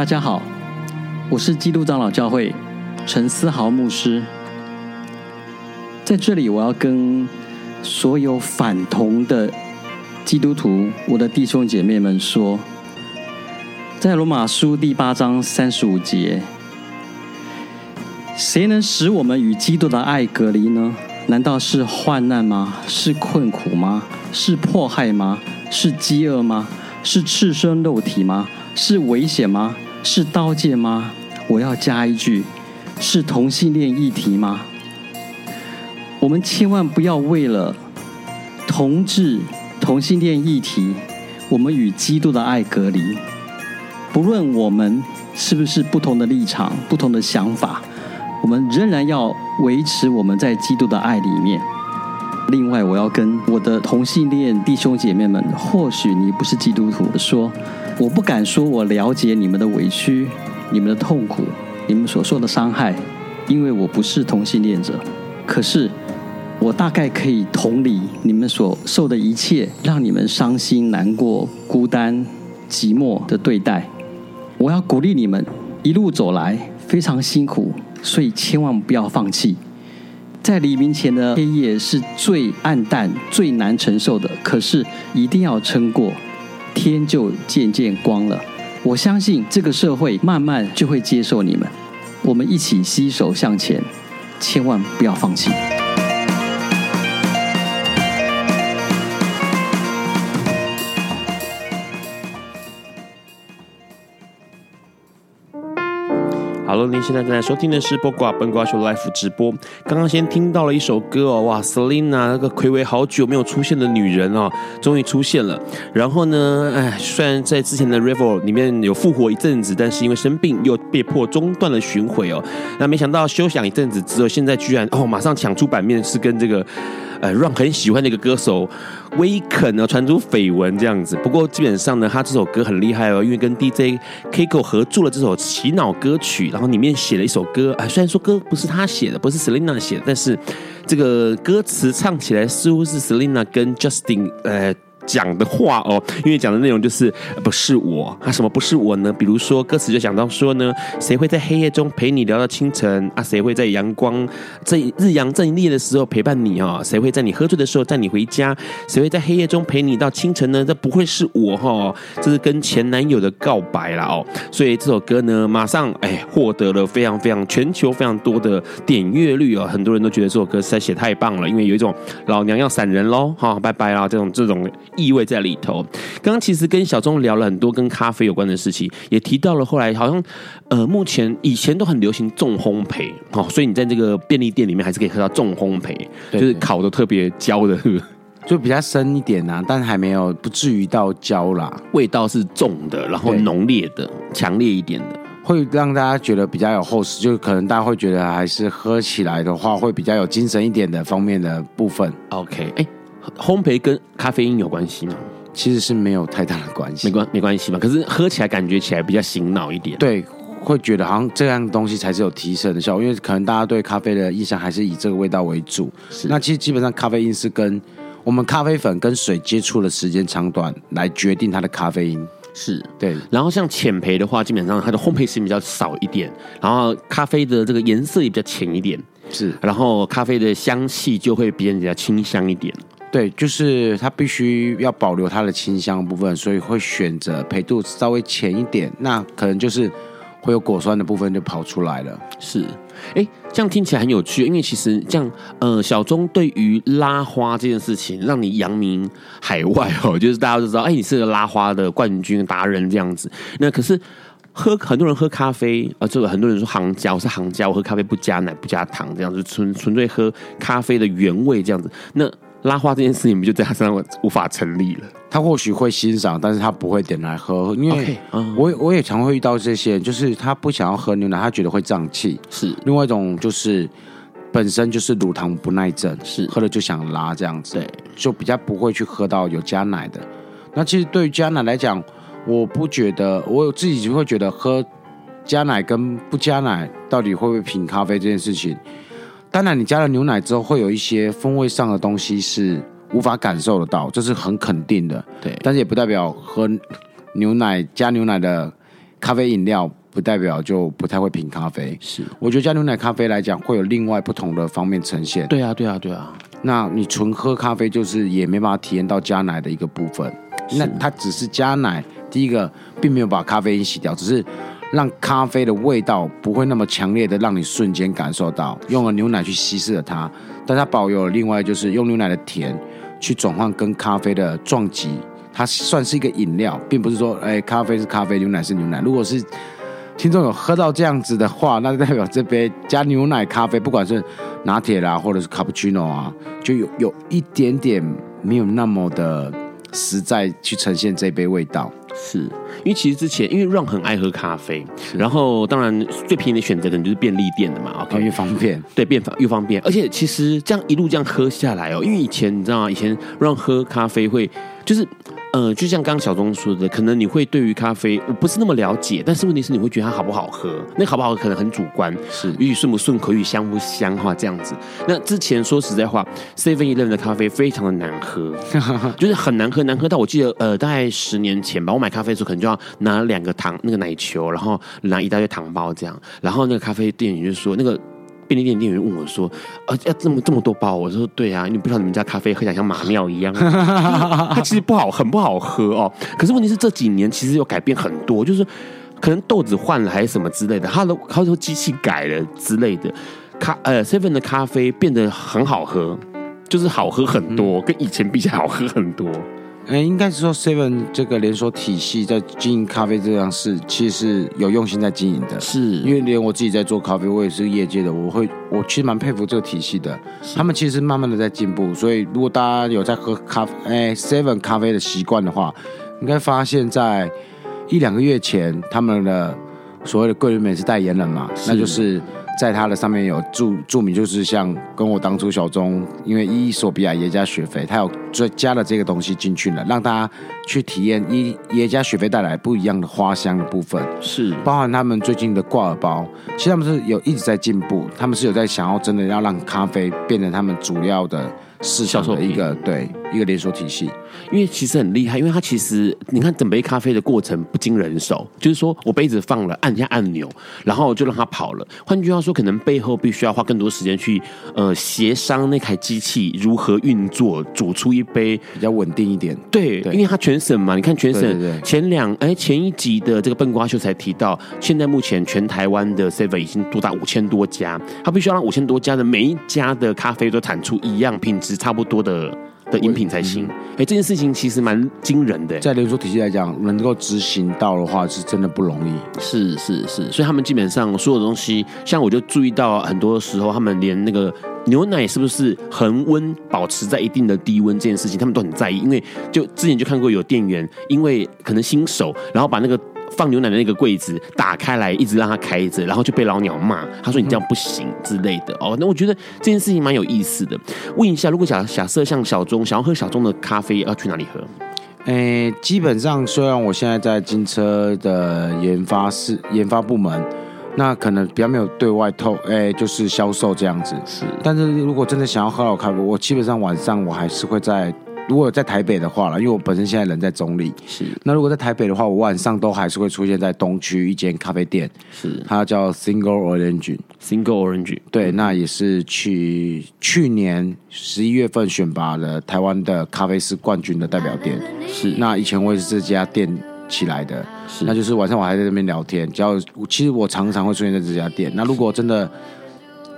大家好，我是基督长老教会陈思豪牧师，在这里我要跟。所有反同的基督徒，我的弟兄姐妹们说，在罗马书第八章三十五节，谁能使我们与基督的爱隔离呢？难道是患难吗？是困苦吗？是迫害吗？是饥饿吗？是赤身肉体吗？是危险吗？是刀剑吗？我要加一句，是同性恋议题吗？我们千万不要为了同志、同性恋议题，我们与基督的爱隔离。不论我们是不是不同的立场、不同的想法，我们仍然要维持我们在基督的爱里面。另外，我要跟我的同性恋弟兄姐妹们，或许你不是基督徒，说我不敢说我了解你们的委屈、你们的痛苦、你们所受的伤害，因为我不是同性恋者。可是。我大概可以同理你们所受的一切，让你们伤心、难过、孤单、寂寞的对待。我要鼓励你们一路走来非常辛苦，所以千万不要放弃。在黎明前的黑夜是最暗淡、最难承受的，可是一定要撑过，天就渐渐光了。我相信这个社会慢慢就会接受你们。我们一起携手向前，千万不要放弃。您现在正在收听的是《播瓜本瓜秀》Live 直播。刚刚先听到了一首歌哦，哇，Selina 那个睽违好久没有出现的女人哦，终于出现了。然后呢，哎，虽然在之前的 Revel 里面有复活一阵子，但是因为生病又被迫中断了巡回哦。那没想到休想一阵子之后，现在居然哦，马上抢出版面，是跟这个。呃，Ron 很喜欢的一个歌手威肯呢，传出绯闻这样子。不过基本上呢，他这首歌很厉害哦，因为跟 DJ Kiko 合作了这首洗脑歌曲，然后里面写了一首歌。啊，虽然说歌不是他写的，不是 Selina 写的，但是这个歌词唱起来似乎是 Selina 跟 Justin 呃。讲的话哦，因为讲的内容就是不是我，啊什么不是我呢？比如说歌词就讲到说呢，谁会在黑夜中陪你聊到清晨啊？谁会在阳光正日阳正烈的时候陪伴你啊？谁会在你喝醉的时候带你回家？谁会在黑夜中陪你到清晨呢？这不会是我哈，这是跟前男友的告白了哦。所以这首歌呢，马上哎获得了非常非常全球非常多的点阅率哦，很多人都觉得这首歌实在写太棒了，因为有一种老娘要闪人喽，哈，拜拜啦这种这种。意味在里头。刚刚其实跟小钟聊了很多跟咖啡有关的事情，也提到了后来好像呃，目前以前都很流行重烘焙哦，所以你在这个便利店里面还是可以喝到重烘焙，就是烤的特别焦的，就比较深一点啊，但还没有不至于到焦啦，味道是重的，然后浓烈的、强烈一点的，会让大家觉得比较有厚实，就可能大家会觉得还是喝起来的话会比较有精神一点的方面的部分。OK，哎。烘焙跟咖啡因有关系吗？其实是没有太大的关系，没关没关系嘛。可是喝起来感觉起来比较醒脑一点，对，会觉得好像这样东西才是有提升的效果。因为可能大家对咖啡的印象还是以这个味道为主。是，那其实基本上咖啡因是跟我们咖啡粉跟水接触的时间长短来决定它的咖啡因。是对。然后像浅焙的话，基本上它的烘焙时间比较少一点，然后咖啡的这个颜色也比较浅一点。是，然后咖啡的香气就会比人家清香一点。对，就是它必须要保留它的清香部分，所以会选择配度稍微浅一点，那可能就是会有果酸的部分就跑出来了。是，哎，这样听起来很有趣，因为其实这样，呃，小钟对于拉花这件事情，让你扬名海外哦，就是大家都知道，哎，你是个拉花的冠军达人这样子。那可是喝很多人喝咖啡，呃，这个很多人说行家，我是行家，我喝咖啡不加奶不加糖，这样子纯纯粹喝咖啡的原味这样子。那拉花这件事情，不就在他身上无法成立了？他或许会欣赏，但是他不会点来喝，因为我我也常会遇到这些，就是他不想要喝牛奶，他觉得会胀气。是另外一种，就是本身就是乳糖不耐症，是喝了就想拉这样子，对，就比较不会去喝到有加奶的。那其实对于加奶来讲，我不觉得，我自己就会觉得喝加奶跟不加奶到底会不会品咖啡这件事情。当然，你加了牛奶之后，会有一些风味上的东西是无法感受得到，这是很肯定的。对，但是也不代表喝牛奶加牛奶的咖啡饮料，不代表就不太会品咖啡。是，我觉得加牛奶咖啡来讲，会有另外不同的方面呈现。对啊，对啊，对啊。那你纯喝咖啡，就是也没办法体验到加奶的一个部分。那它只是加奶，第一个并没有把咖啡因洗掉，只是。让咖啡的味道不会那么强烈的让你瞬间感受到，用了牛奶去稀释了它，但它保有了另外就是用牛奶的甜去转换跟咖啡的撞击，它算是一个饮料，并不是说哎咖啡是咖啡，牛奶是牛奶。如果是听众有喝到这样子的话，那就代表这杯加牛奶咖啡，不管是拿铁啦或者是卡布奇诺啊，就有有一点点没有那么的实在去呈现这杯味道。是因为其实之前，因为 Ron 很爱喝咖啡，然后当然最便宜的选择可能就是便利店的嘛，OK，，越方便，对，便方越方便，而且其实这样一路这样喝下来哦，因为以前你知道吗？以前 Ron 喝咖啡会就是。呃，就像刚刚小钟说的，可能你会对于咖啡我不是那么了解，但是问题是你会觉得它好不好喝？那好不好喝可能很主观，是，与顺不顺口，与香不香哈，这样子。那之前说实在话，Seven Eleven 的咖啡非常的难喝，就是很难喝，难喝到我记得呃，大概十年前吧，我买咖啡的时候可能就要拿两个糖那个奶球，然后拿一大堆糖包这样，然后那个咖啡店员就说那个。便利店店员问我说：“啊，要这么这么多包？”我说：“对啊，你不知道你们家咖啡喝起来像马尿一样，它其实不好，很不好喝哦。可是问题是这几年其实有改变很多，就是可能豆子换了还是什么之类的，它的它说机器改了之类的，咖呃 seven 的咖啡变得很好喝，就是好喝很多，跟以前比起来好喝很多。”嗯，应该是说 Seven 这个连锁体系在经营咖啡这样事，其实是有用心在经营的。是因为连我自己在做咖啡，我也是业界的，我会我其实蛮佩服这个体系的。他们其实慢慢的在进步，所以如果大家有在喝咖啡，哎，Seven 咖啡的习惯的话，应该发现在一两个月前，他们的所谓的桂纶镁是代言人嘛，那就是。在它的上面有注注明，就是像跟我当初小钟，因为伊索比亚耶加雪菲，他有追加了这个东西进去了，让大家去体验伊耶加雪菲带来不一样的花香的部分，是。包含他们最近的挂耳包，其实他们是有一直在进步，他们是有在想要真的要让咖啡变成他们主要的市场的一个对一个连锁体系。因为其实很厉害，因为它其实你看整杯咖啡的过程不经人手，就是说我杯子放了，按一下按钮，然后就让它跑了。换句话说，可能背后必须要花更多时间去呃协商那台机器如何运作，煮出一杯比较稳定一点。对，对因为它全省嘛，你看全省前两哎前一集的这个笨瓜秀才提到，现在目前全台湾的 Seven 已经多达五千多家，它必须要让五千多家的每一家的咖啡都产出一样品质差不多的。的饮品才行，哎，这件事情其实蛮惊人的。在连锁体系来讲，能够执行到的话，是真的不容易。是是是，所以他们基本上所有东西，像我就注意到，很多时候他们连那个牛奶是不是恒温保持在一定的低温这件事情，他们都很在意。因为就之前就看过有店员，因为可能新手，然后把那个。放牛奶的那个柜子打开来，一直让它开着，然后就被老鸟骂。他说：“你这样不行之类的。”哦，那我觉得这件事情蛮有意思的。问一下，如果假假设像小钟想要喝小钟的咖啡，要去哪里喝？诶、欸，基本上虽然我现在在金车的研发室、研发部门，那可能比较没有对外透，诶、欸，就是销售这样子。是，但是如果真的想要喝好咖啡，我基本上晚上我还是会在。如果在台北的话了，因为我本身现在人在中立，是。那如果在台北的话，我晚上都还是会出现在东区一间咖啡店，是。它叫 Single Orange，Single Orange。对，那也是去去年十一月份选拔的台湾的咖啡师冠军的代表店，是。那以前我也是这家店起来的，是。那就是晚上我还在那边聊天，只要其实我常常会出现在这家店。那如果真的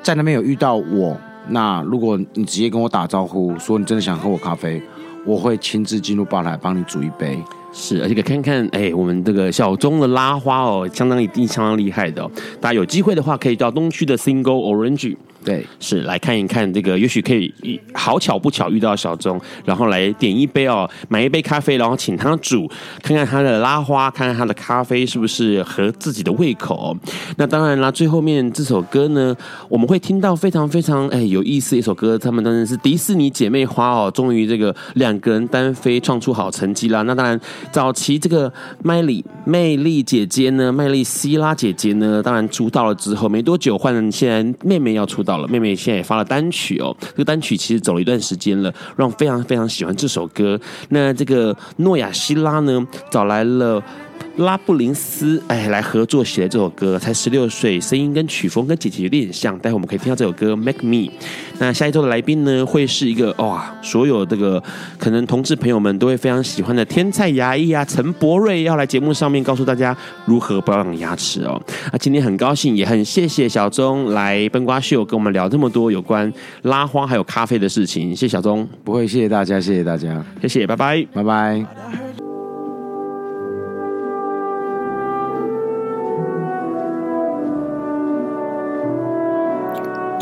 在那边有遇到我，那如果你直接跟我打招呼，说你真的想喝我咖啡。我会亲自进入吧台帮你煮一杯，是，而且可以看看，哎、我们这个小钟的拉花哦，相当一定相当厉害的。大家有机会的话，可以到东区的 Single Orange。对，是来看一看这个，也许可以好巧不巧遇到小钟，然后来点一杯哦，买一杯咖啡，然后请他煮，看看他的拉花，看看他的咖啡是不是合自己的胃口。那当然啦，最后面这首歌呢，我们会听到非常非常哎有意思一首歌，他们当然是迪士尼姐妹花哦，终于这个两个人单飞创出好成绩啦。那当然，早期这个麦莉魅力姐姐呢，麦莉希拉姐姐呢，当然出道了之后没多久，换现在妹妹要出道。妹妹现在也发了单曲哦，这个单曲其实走了一段时间了，让我非常非常喜欢这首歌。那这个诺亚希拉呢，找来了。拉布林斯，哎，来合作写的这首歌，才十六岁，声音跟曲风跟姐姐有点像。待会我们可以听到这首歌《Make Me》。那下一周的来宾呢，会是一个哇，所有这个可能同志朋友们都会非常喜欢的天菜牙医啊，陈柏瑞要来节目上面告诉大家如何保养牙齿哦。那今天很高兴，也很谢谢小钟来笨瓜秀跟我们聊这么多有关拉花还有咖啡的事情。谢谢小钟，不会，谢谢大家，谢谢大家，谢谢，拜拜，拜拜。